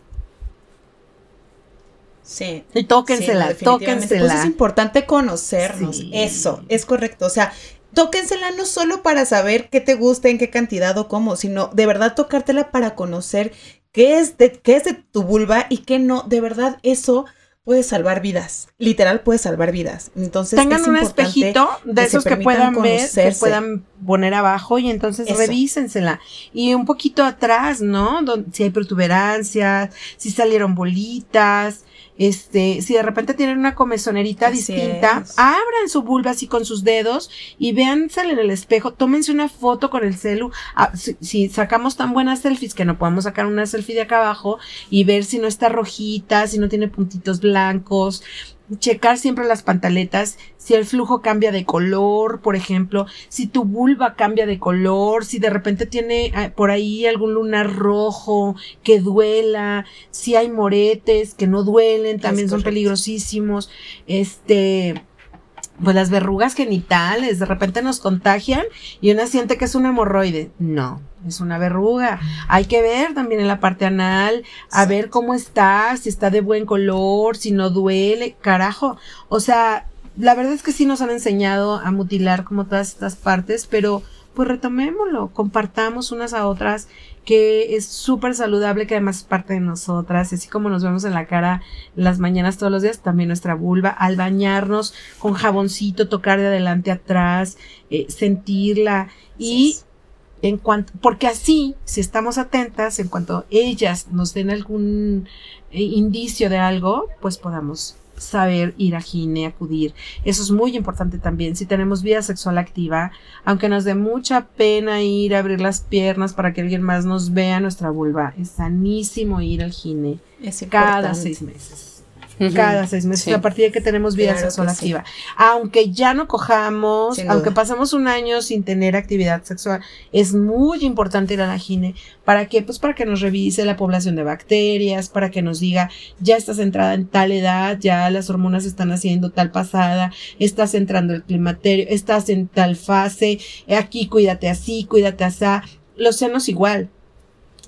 Sí. Y tóquensela, tóquensela. Pues es importante conocernos. Eso, es correcto. O sea, tóquensela no solo para saber qué te gusta, en qué cantidad o cómo, sino de verdad tocártela para conocer qué es de, qué es de tu vulva y qué no. De verdad, eso puede salvar vidas. Literal puede salvar vidas. Entonces, tengan un espejito de esos que puedan ver, que puedan poner abajo y entonces revísensela. Y un poquito atrás, ¿no? si hay protuberancias, si salieron bolitas, este, si de repente tienen una comezonerita distinta, abran su vulva así con sus dedos y véanse en el espejo, tómense una foto con el celu. Ah, si, sacamos tan buenas selfies que no podemos sacar una selfie de acá abajo y ver si no está rojita, si no tiene puntitos blancos, checar siempre las pantaletas, si el flujo cambia de color, por ejemplo, si tu vulva cambia de color, si de repente tiene ah, por ahí algún lunar rojo que duela, si hay moretes que no duelen, también son peligrosísimos, este, pues las verrugas genitales de repente nos contagian y una siente que es un hemorroide. No, es una verruga. Hay que ver también en la parte anal, a ver cómo está, si está de buen color, si no duele, carajo. O sea, la verdad es que sí nos han enseñado a mutilar como todas estas partes, pero pues retomémoslo, compartamos unas a otras que es súper saludable, que además es parte de nosotras, así como nos vemos en la cara las mañanas todos los días, también nuestra vulva, al bañarnos con jaboncito, tocar de adelante atrás, eh, sentirla. Y en cuanto, porque así, si estamos atentas, en cuanto ellas nos den algún eh, indicio de algo, pues podamos saber ir a gine, acudir. Eso es muy importante también. Si tenemos vida sexual activa, aunque nos dé mucha pena ir a abrir las piernas para que alguien más nos vea nuestra vulva, es sanísimo ir al gine cada seis meses cada seis meses, a partir de que tenemos vida sexual activa. Aunque ya no cojamos, aunque pasamos un año sin tener actividad sexual, es muy importante ir a la gine. ¿Para qué? Pues para que nos revise la población de bacterias, para que nos diga, ya estás entrada en tal edad, ya las hormonas están haciendo tal pasada, estás entrando el climaterio, estás en tal fase, aquí cuídate así, cuídate así. Los senos igual,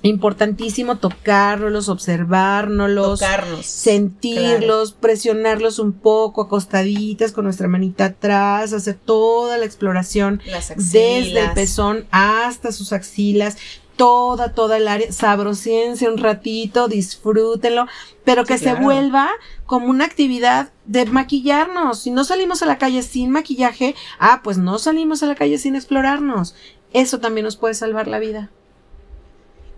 Importantísimo tocarlos, observárnoslos, sentirlos, presionarlos un poco, acostaditas con nuestra manita atrás, hacer toda la exploración desde el pezón hasta sus axilas, toda, toda el área, sabrosíense un ratito, disfrútenlo, pero que se vuelva como una actividad de maquillarnos. Si no salimos a la calle sin maquillaje, ah, pues no salimos a la calle sin explorarnos. Eso también nos puede salvar la vida.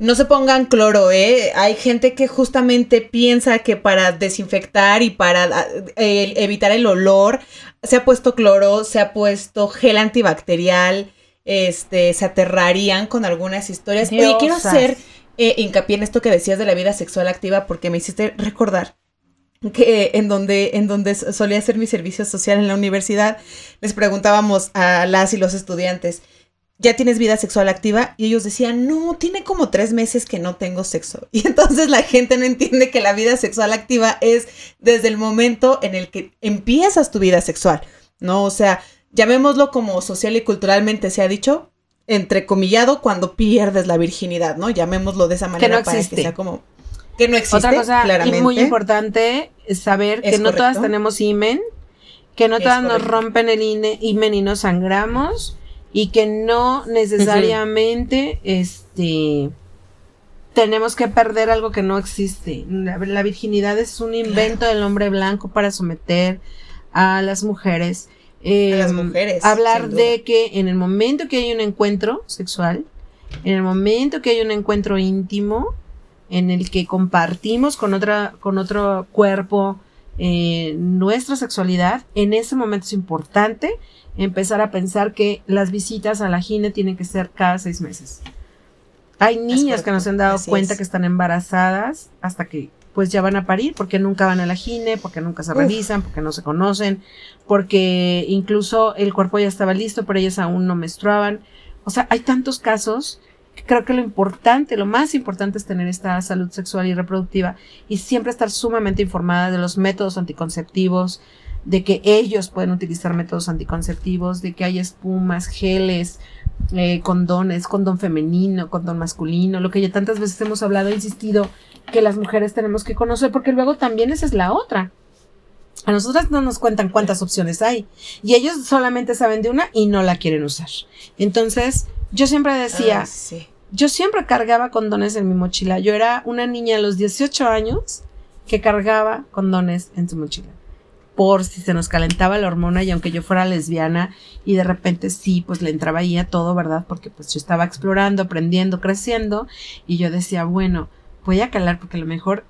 No se pongan cloro, ¿eh? Hay gente que justamente piensa que para desinfectar y para ah, evitar el olor se ha puesto cloro, se ha puesto gel antibacterial, este, se aterrarían con algunas historias. Oye, quiero hacer eh, hincapié en esto que decías de la vida sexual activa porque me hiciste recordar que en donde, en donde solía hacer mi servicio social en la universidad, les preguntábamos a las y los estudiantes, ya tienes vida sexual activa y ellos decían, no, tiene como tres meses que no tengo sexo. Y entonces la gente no entiende que la vida sexual activa es desde el momento en el que empiezas tu vida sexual, ¿no? O sea, llamémoslo como social y culturalmente se ha dicho, entrecomillado, cuando pierdes la virginidad, ¿no? Llamémoslo de esa manera que no existe. para que sea como... Que no existe, Otra cosa muy importante es saber que no todas tenemos imen, que no todas nos rompen el imen y nos sangramos y que no necesariamente este tenemos que perder algo que no existe. La, virginidad es un invento del hombre blanco para someter a las mujeres. a las em, mujeres. Hablar de que en el momento que hay un encuentro sexual, en el momento que hay un encuentro íntimo, en el que compartimos con otra, con otro cuerpo eh, nuestra sexualidad, en ese momento es importante empezar a pensar que las visitas a la gine tienen que ser cada seis meses. Hay niñas que no se han dado cuenta que están embarazadas hasta que pues ya van a parir porque nunca van a la gine, porque nunca se revisan, porque no se conocen, porque incluso el cuerpo ya estaba listo, pero ellas aún no menstruaban. O sea, hay tantos casos creo que lo importante, lo más importante es tener esta salud sexual y reproductiva y siempre estar sumamente informada de los métodos anticonceptivos, de que ellos pueden utilizar métodos anticonceptivos, de que hay espumas, geles, eh, condones, condón femenino, condón masculino, lo que ya tantas veces hemos hablado, he insistido que las mujeres tenemos que conocer, porque luego también esa es la otra. A nosotras no nos cuentan cuántas opciones hay y ellos solamente saben de una y no la quieren usar. Entonces, yo siempre decía, yo siempre cargaba condones en mi mochila. Yo era una niña a los 18 años que cargaba condones en su mochila por si se nos calentaba la hormona y aunque yo fuera lesbiana y de repente sí, pues le entraba ahí a todo, ¿verdad? Porque pues yo estaba explorando, aprendiendo, creciendo y yo decía, bueno, voy a calar porque a lo mejor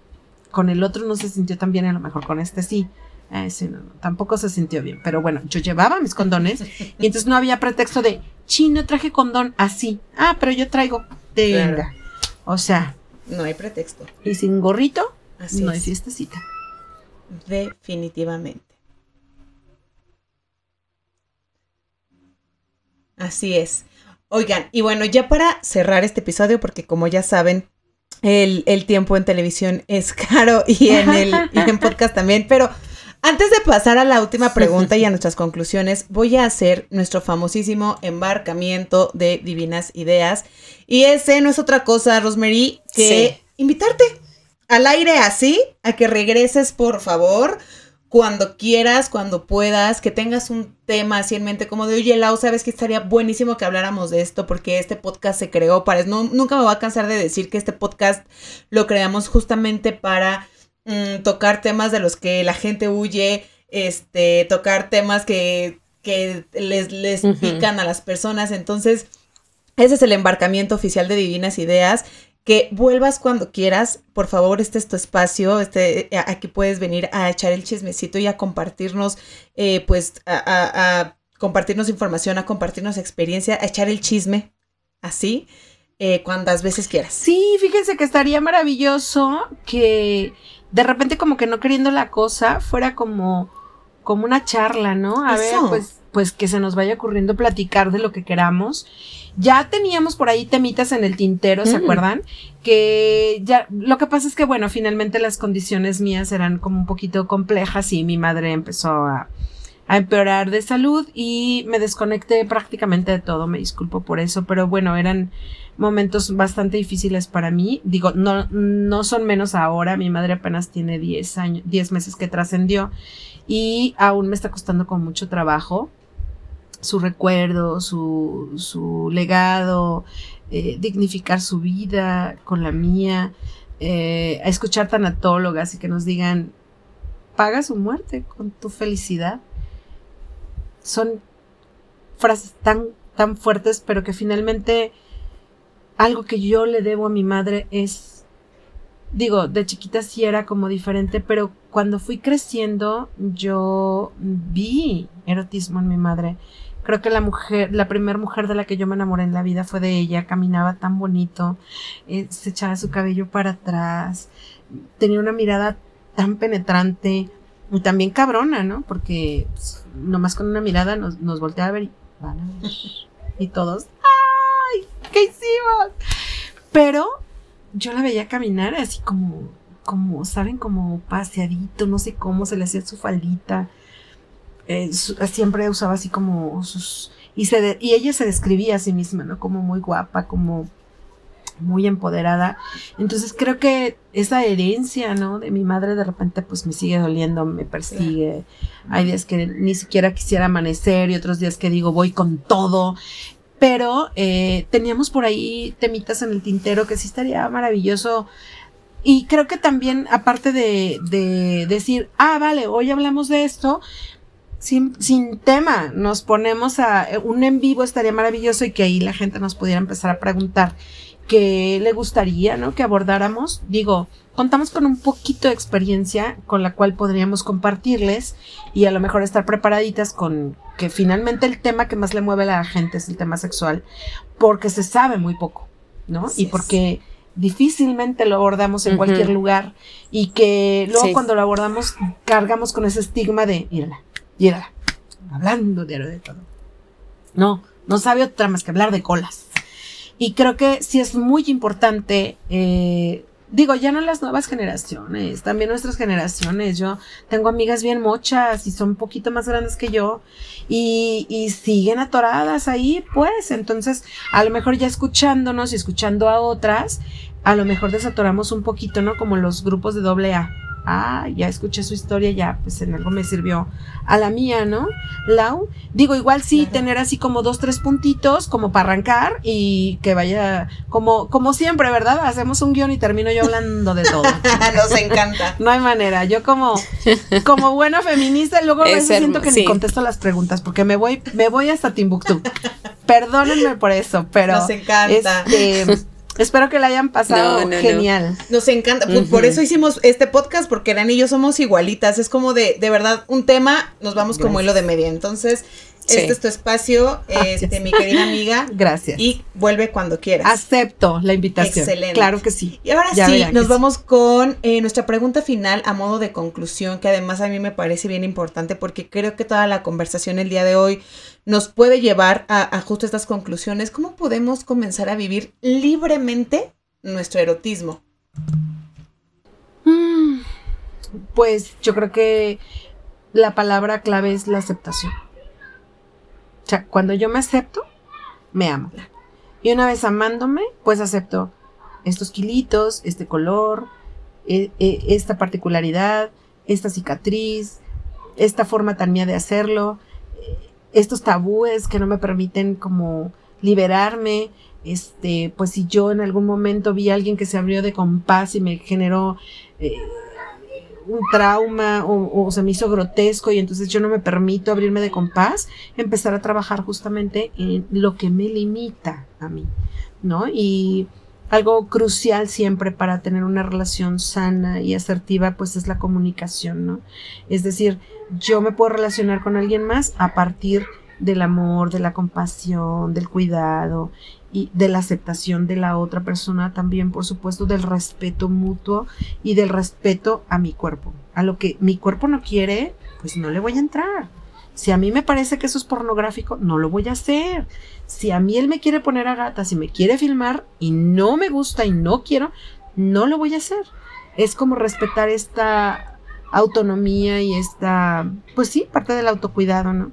con el otro no se sintió tan bien, a lo mejor con este sí. Eh, sí, no, no, tampoco se sintió bien. Pero bueno, yo llevaba mis condones y entonces no había pretexto de, chino, traje condón así. Ah, pero yo traigo. Tenga. O sea. No hay pretexto. Y sin gorrito, así no hay fiestecita. Definitivamente. Así es. Oigan, y bueno, ya para cerrar este episodio, porque como ya saben, el, tiempo en televisión es caro y en el en podcast también, pero antes de pasar a la última pregunta y a nuestras conclusiones, voy a hacer nuestro famosísimo embarcamiento de divinas ideas. Y ese no es otra cosa, Rosemary, que invitarte al aire así, a que regreses, por favor, cuando quieras, cuando puedas, que tengas un tema así en mente, como de, oye, Lau, sabes que estaría buenísimo que habláramos de esto, porque este podcast se creó para, no, nunca me voy a cansar de decir que este podcast lo creamos justamente para mm, tocar temas de los que la gente huye, este, tocar temas que, que les, les pican a las personas, entonces... Ese es el embarcamiento oficial de Divinas Ideas que vuelvas cuando quieras. Por favor, este es tu espacio. Este, eh, aquí puedes venir a echar el chismecito y a compartirnos, eh, pues, a, compartirnos información, a compartirnos experiencia, a echar el chisme, así, eh, cuantas veces quieras. Sí, fíjense que estaría maravilloso que de repente como que no queriendo la cosa fuera como como una charla, ¿no? A ver, pues pues que se nos vaya ocurriendo platicar de lo que queramos ya teníamos por ahí temitas en el tintero, ¿se mm. acuerdan? Que ya, lo que pasa es que, bueno, finalmente las condiciones mías eran como un poquito complejas y mi madre empezó a, a empeorar de salud y me desconecté prácticamente de todo, me disculpo por eso, pero bueno, eran momentos bastante difíciles para mí. Digo, no, no son menos ahora, mi madre apenas tiene 10 años, 10 meses que trascendió y aún me está costando con mucho trabajo su recuerdo, su, su legado, eh, dignificar su vida con la mía, eh, a escuchar tanatólogas y que nos digan, paga su muerte con tu felicidad. Son frases tan, tan fuertes, pero que finalmente algo que yo le debo a mi madre es, digo, de chiquita sí era como diferente, pero cuando fui creciendo yo vi erotismo en mi madre Creo que la mujer, la primera mujer de la que yo me enamoré en la vida fue de ella. Caminaba tan bonito, eh, se echaba su cabello para atrás, tenía una mirada tan penetrante y también cabrona, ¿no? Porque pues, nomás con una mirada nos, nos voltea a ver y van a ver. Y todos, ¡ay! ¿Qué hicimos? Pero yo la veía caminar así como, como, ¿saben? Como paseadito, no sé cómo, se le hacía su faldita eh, siempre usaba así como sus... Y, se y ella se describía a sí misma, ¿no? Como muy guapa, como muy empoderada. Entonces creo que esa herencia, ¿no? De mi madre de repente pues me sigue doliendo, me persigue. Hay días que ni siquiera quisiera amanecer y otros días que digo voy con todo. Pero eh, teníamos por ahí temitas en el tintero que sí estaría maravilloso. Y creo que también, aparte de, de decir, ah, vale, hoy hablamos de esto, sin, sin tema, nos ponemos a un en vivo estaría maravilloso y que ahí la gente nos pudiera empezar a preguntar qué le gustaría, ¿no? Que abordáramos. Digo, contamos con un poquito de experiencia con la cual podríamos compartirles y a lo mejor estar preparaditas con que finalmente el tema que más le mueve a la gente es el tema sexual, porque se sabe muy poco, ¿no? y porque difícilmente lo abordamos en cualquier lugar y que luego cuando lo abordamos cargamos con ese estigma de, mírala, y hablando de, de todo. No, no sabe otra más que hablar de colas. Y creo que sí es muy importante, eh, digo, ya no las nuevas generaciones, también nuestras generaciones. Yo tengo amigas bien mochas y son un poquito más grandes que yo y, y siguen atoradas ahí, pues. Entonces, a lo mejor ya escuchándonos y escuchando a otras, a lo mejor desatoramos un poquito, ¿no? Como los grupos de doble A ah, ya escuché su historia, ya, pues en algo me sirvió a la mía, ¿no? Lau, digo, igual sí, tener así como dos, tres puntitos, como para arrancar y que vaya, como, como siempre, ¿verdad? Hacemos un guion y termino yo hablando de todo. Nos encanta. No hay manera, yo como, como buena feminista, luego a veces siento que ni contesto las preguntas, porque me voy, me voy hasta Timbuktu. Perdónenme por eso, pero. Nos encanta. Este, Espero que la hayan pasado genial. Nos encanta. Pues, por eso hicimos este podcast, porque Eran y yo somos igualitas. Es como de, de verdad, un tema, nos vamos como hilo de media. Entonces, este es tu espacio, este, mi querida amiga. Gracias. Y vuelve cuando quieras. Acepto la invitación. Excelente. Claro que sí. Y ahora sí, nos vamos con eh, nuestra pregunta final a modo de conclusión, que además a mí me parece bien importante porque creo que toda la conversación el día de hoy nos puede llevar a, justo estas conclusiones. ¿Cómo podemos comenzar a vivir libremente nuestro erotismo? Mm, pues yo creo que la palabra clave es la aceptación. O sea, cuando yo me acepto, me amo. Y una vez amándome, pues acepto estos kilitos, este color, e, e, esta particularidad, esta cicatriz, esta forma tan mía de hacerlo, estos tabúes que no me permiten como liberarme. Este, pues si yo en algún momento vi a alguien que se abrió de compás y me generó eh, un trauma o, se me hizo grotesco y entonces yo no me permito abrirme de compás, empezar a trabajar justamente en lo que me limita a mí, ¿no? Y algo crucial siempre para tener una relación sana y asertiva, pues es la comunicación, ¿no? Es decir, yo me puedo relacionar con alguien más a partir del amor, de la compasión, del cuidado y de la aceptación de la otra persona, también por supuesto del respeto mutuo y del respeto a mi cuerpo. A lo que mi cuerpo no quiere, pues no le voy a entrar. Si a mí me parece que eso es pornográfico, no lo voy a hacer. Si a mí él me quiere poner a gata, si me quiere filmar y no me gusta y no quiero, no lo voy a hacer. Es como respetar esta autonomía y esta, pues sí, parte del autocuidado, ¿no?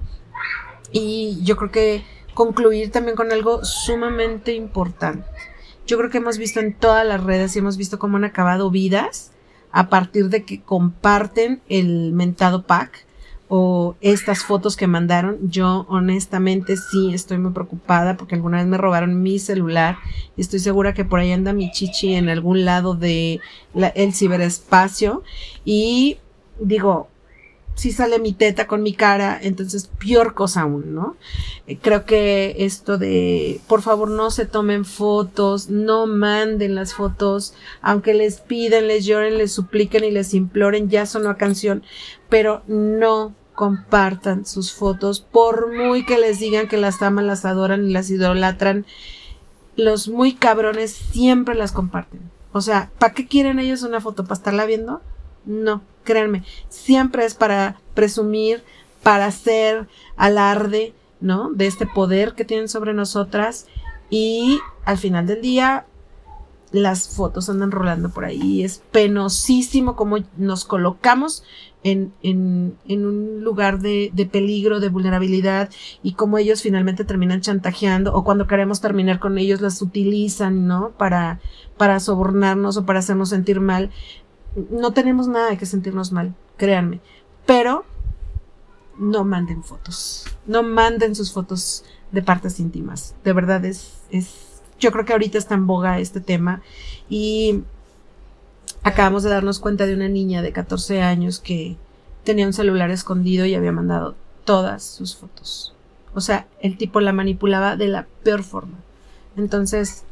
Y yo creo que concluir también con algo sumamente importante. Yo creo que hemos visto en todas las redes y hemos visto cómo han acabado vidas a partir de que comparten el mentado pack o estas fotos que mandaron. Yo honestamente sí estoy muy preocupada porque alguna vez me robaron mi celular y estoy segura que por ahí anda mi chichi en algún lado de el ciberespacio y digo, si sale mi teta con mi cara, entonces peor cosa aún, ¿no? Eh, creo que esto de, por favor, no se tomen fotos, no manden las fotos, aunque les piden, les lloren, les supliquen y les imploren, ya sonó a canción, pero no compartan sus fotos, por muy que les digan que las aman, las adoran y las idolatran, los muy cabrones siempre las comparten. O sea, ¿para qué quieren ellos una foto? ¿Para estarla viendo? No, créanme, siempre es para presumir, para hacer alarde, ¿no? De este poder que tienen sobre nosotras y al final del día las fotos andan rolando por ahí. Es penosísimo como nos colocamos en, en, en un lugar de, de, peligro, de vulnerabilidad y como ellos finalmente terminan chantajeando o cuando queremos terminar con ellos las utilizan, ¿no? Para, para sobornarnos o para hacernos sentir mal no tenemos nada de que sentirnos mal, créanme. Pero no manden fotos. No manden sus fotos de partes íntimas. De verdad es, es, yo creo que ahorita está en boga este tema y acabamos de darnos cuenta de una niña de 14 años que tenía un celular escondido y había mandado todas sus fotos. O sea, el tipo la manipulaba de la peor forma. Entonces,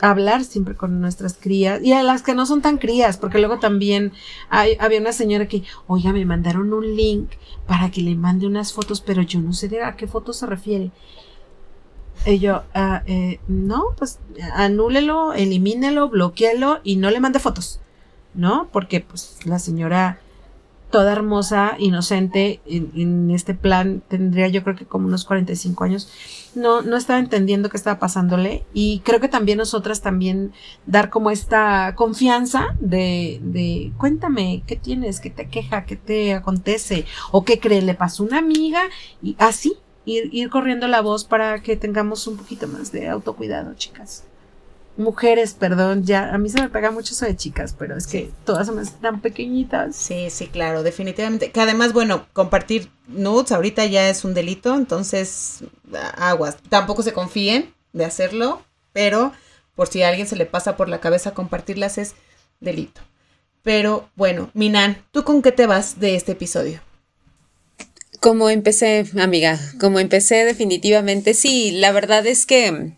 hablar siempre con nuestras crías y a las que no son tan crías, porque luego también hay, había una señora que, oiga, me mandaron un link para que le mande unas fotos, pero yo no sé de a qué fotos se refiere. Y yo, ah, eh, no, pues anúlelo, elimínelo, bloquealo y no le mande fotos, ¿no? Porque pues la señora toda hermosa, inocente, en, este plan tendría yo creo que como unos 45 años, no, no estaba entendiendo qué estaba pasándole y creo que también nosotras también dar como esta confianza de, de cuéntame, ¿qué tienes? ¿Qué te queja? ¿Qué te acontece? ¿O qué cree? ¿Le pasó una amiga? Y así, ir, ir corriendo la voz para que tengamos un poquito más de autocuidado, chicas. Mujeres, perdón, ya a mí se me pega mucho eso de chicas, pero es que todas son tan pequeñitas. Sí, sí, claro, definitivamente. Que además, bueno, compartir nudes ahorita ya es un delito, entonces aguas. Tampoco se confíen de hacerlo, pero por si a alguien se le pasa por la cabeza compartirlas es delito. Pero bueno, Minan, ¿tú con qué te vas de este episodio? Como empecé, amiga, como empecé definitivamente, sí, la verdad es que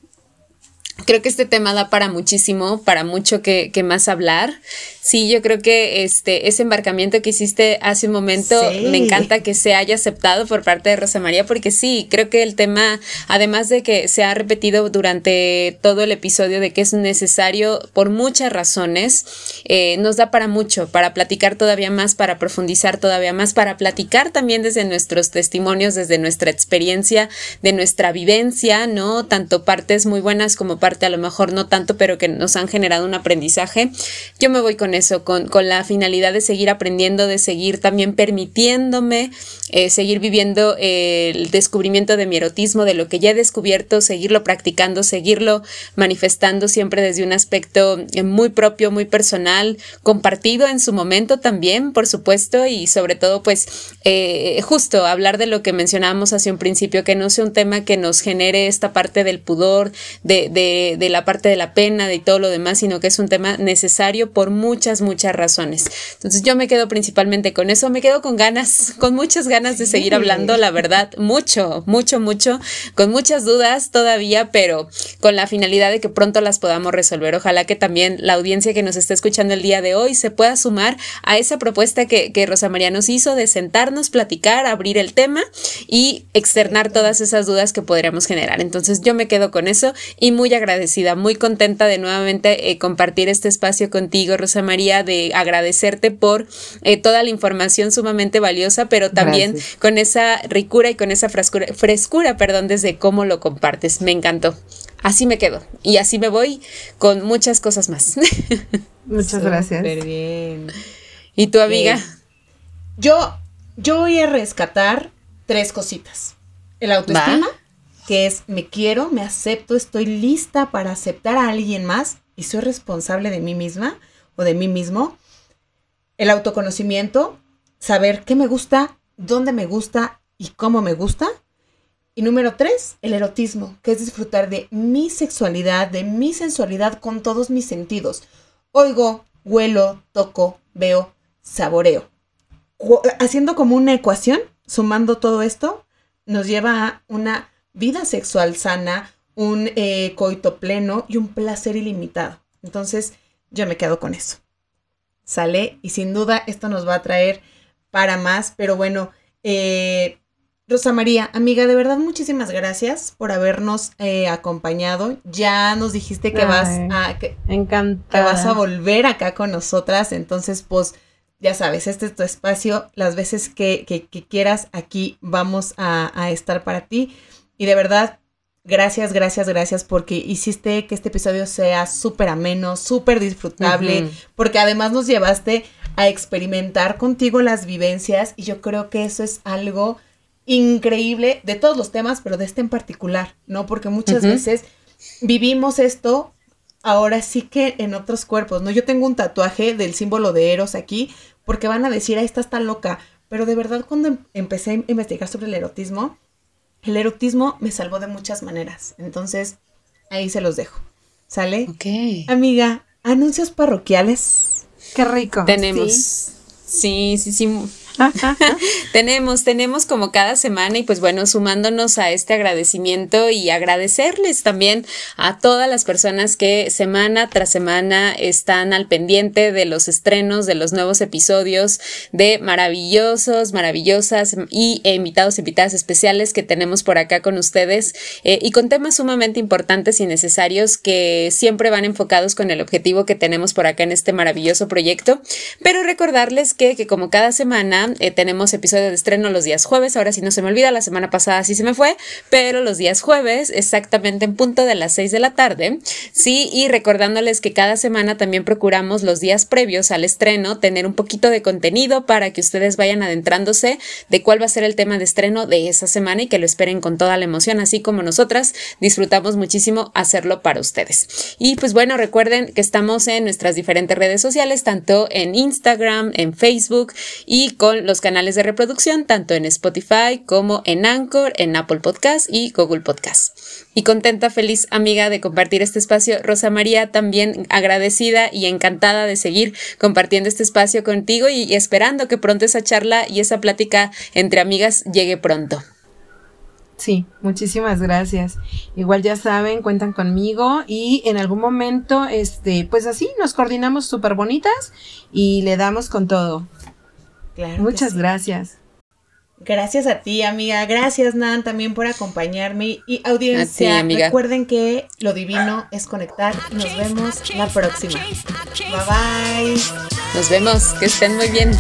creo que este tema da para muchísimo, para mucho que, que más hablar. Sí, yo creo que este, ese embarcamiento que hiciste hace un momento, me encanta que se haya aceptado por parte de Rosa María, porque sí, creo que el tema, además de que se ha repetido durante todo el episodio de que es necesario por muchas razones, eh, nos da para mucho, para platicar todavía más, para profundizar todavía más, para platicar también desde nuestros testimonios, desde nuestra experiencia, de nuestra vivencia, ¿no? Tanto partes muy buenas como parte a lo mejor no tanto, pero que nos han generado un aprendizaje. Yo me voy con eso, con, la finalidad de seguir aprendiendo, de seguir también permitiéndome eh, seguir viviendo el descubrimiento de mi erotismo, de lo que ya he descubierto, seguirlo practicando, seguirlo manifestando siempre desde un aspecto eh, muy propio, muy personal, compartido en su momento también, por supuesto, y sobre todo, pues, eh, justo hablar de lo que mencionábamos hace un principio, que no sea un tema que nos genere esta parte del pudor, de, de, de la parte de la pena, de todo lo demás, sino que es un tema necesario por muchas, muchas razones. Entonces yo me quedo principalmente con eso, me quedo con ganas, con muchas ganas de seguir hablando, la verdad, mucho, mucho, mucho, con muchas dudas todavía, pero con la finalidad de que pronto las podamos resolver. Ojalá que también la audiencia que nos está escuchando el día de hoy se pueda sumar a esa propuesta que, que Rosa María nos hizo de sentarnos, platicar, abrir el tema y externar todas esas dudas que podríamos generar. Entonces yo me quedo con eso y muy agradecida, muy contenta de nuevamente eh, compartir este espacio contigo, Rosa María de agradecerte por eh, toda la información sumamente valiosa, pero también con esa ricura y con esa frescura, frescura, perdón, desde cómo lo compartes. Me encantó. Así me quedo y así me voy con muchas cosas más. Muchas gracias. bien. ¿Y tu amiga? yo, yo voy a rescatar tres cositas. El autoestima, que es me quiero, me acepto, estoy lista para aceptar a alguien más y soy responsable de mí misma o de mí mismo. El autoconocimiento, saber qué me gusta, dónde me gusta y cómo me gusta. Y número tres, el erotismo, que es disfrutar de mi sexualidad, de mi sensualidad con todos mis sentidos. Oigo, huelo, toco, veo, saboreo. Haciendo como una ecuación, sumando todo esto, nos lleva a una vida sexual sana, un eh, coito pleno y un placer ilimitado. Entonces, yo me quedo con eso. Sale y sin duda esto nos va a traer para más, pero bueno, eh, Rosa María, amiga, de verdad muchísimas gracias por habernos eh, acompañado. Ya nos dijiste que vas a que, vas a volver acá con nosotras, entonces pues ya sabes, este es tu espacio, las veces que, quieras aquí vamos a, a estar para ti y de verdad Gracias, gracias, gracias porque hiciste que este episodio sea súper ameno, súper disfrutable, porque además nos llevaste a experimentar contigo las vivencias y yo creo que eso es algo increíble de todos los temas, pero de este en particular, ¿no? Porque muchas veces vivimos esto ahora sí que en otros cuerpos, ¿no? Yo tengo un tatuaje del símbolo de Eros aquí porque van a decir, ahí está tan loca, pero de verdad cuando em-, empecé a investigar sobre el erotismo, el erotismo me salvó de muchas maneras. Entonces, ahí se los dejo. ¿Sale? Ok. Amiga, anuncios parroquiales. Qué rico. Tenemos. Sí, sí, sí. tenemos, tenemos como cada semana y pues bueno, sumándonos a este agradecimiento y agradecerles también a todas las personas que semana tras semana están al pendiente de los estrenos, de los nuevos episodios, de maravillosos, maravillosas y invitados, invitadas especiales que tenemos por acá con ustedes eh, y con temas sumamente importantes y necesarios que siempre van enfocados con el objetivo que tenemos por acá en este maravilloso proyecto. Pero recordarles que, que como cada semana eh, tenemos episodio de estreno los días jueves, ahora sí no se me olvida, la semana pasada sí se me fue, pero los días jueves, exactamente en punto de las 6 de la tarde, sí, y recordándoles que cada semana también procuramos los días previos al estreno tener un poquito de contenido para que ustedes vayan adentrándose de cuál va a ser el tema de estreno de esa semana y que lo esperen con toda la emoción, así como nosotras disfrutamos muchísimo hacerlo para ustedes. Y pues bueno, recuerden que estamos en nuestras diferentes redes sociales, tanto en Instagram, en Facebook y con los canales de reproducción, tanto en Spotify como en Anchor, en Apple Podcast y Google Podcast. Y contenta, feliz amiga de compartir este espacio. Rosa María, también agradecida y encantada de seguir compartiendo este espacio contigo y, esperando que pronto esa charla y esa plática entre amigas llegue pronto. Sí, muchísimas gracias. Igual ya saben, cuentan conmigo y en algún momento, este, pues así nos coordinamos súper bonitas y le damos con todo. Muchas gracias. Gracias a ti, amiga. Gracias, Nan, también por acompañarme. Y audiencia, recuerden que lo divino es conectar. Nos vemos la próxima. Bye bye. Nos vemos. Que estén muy bien.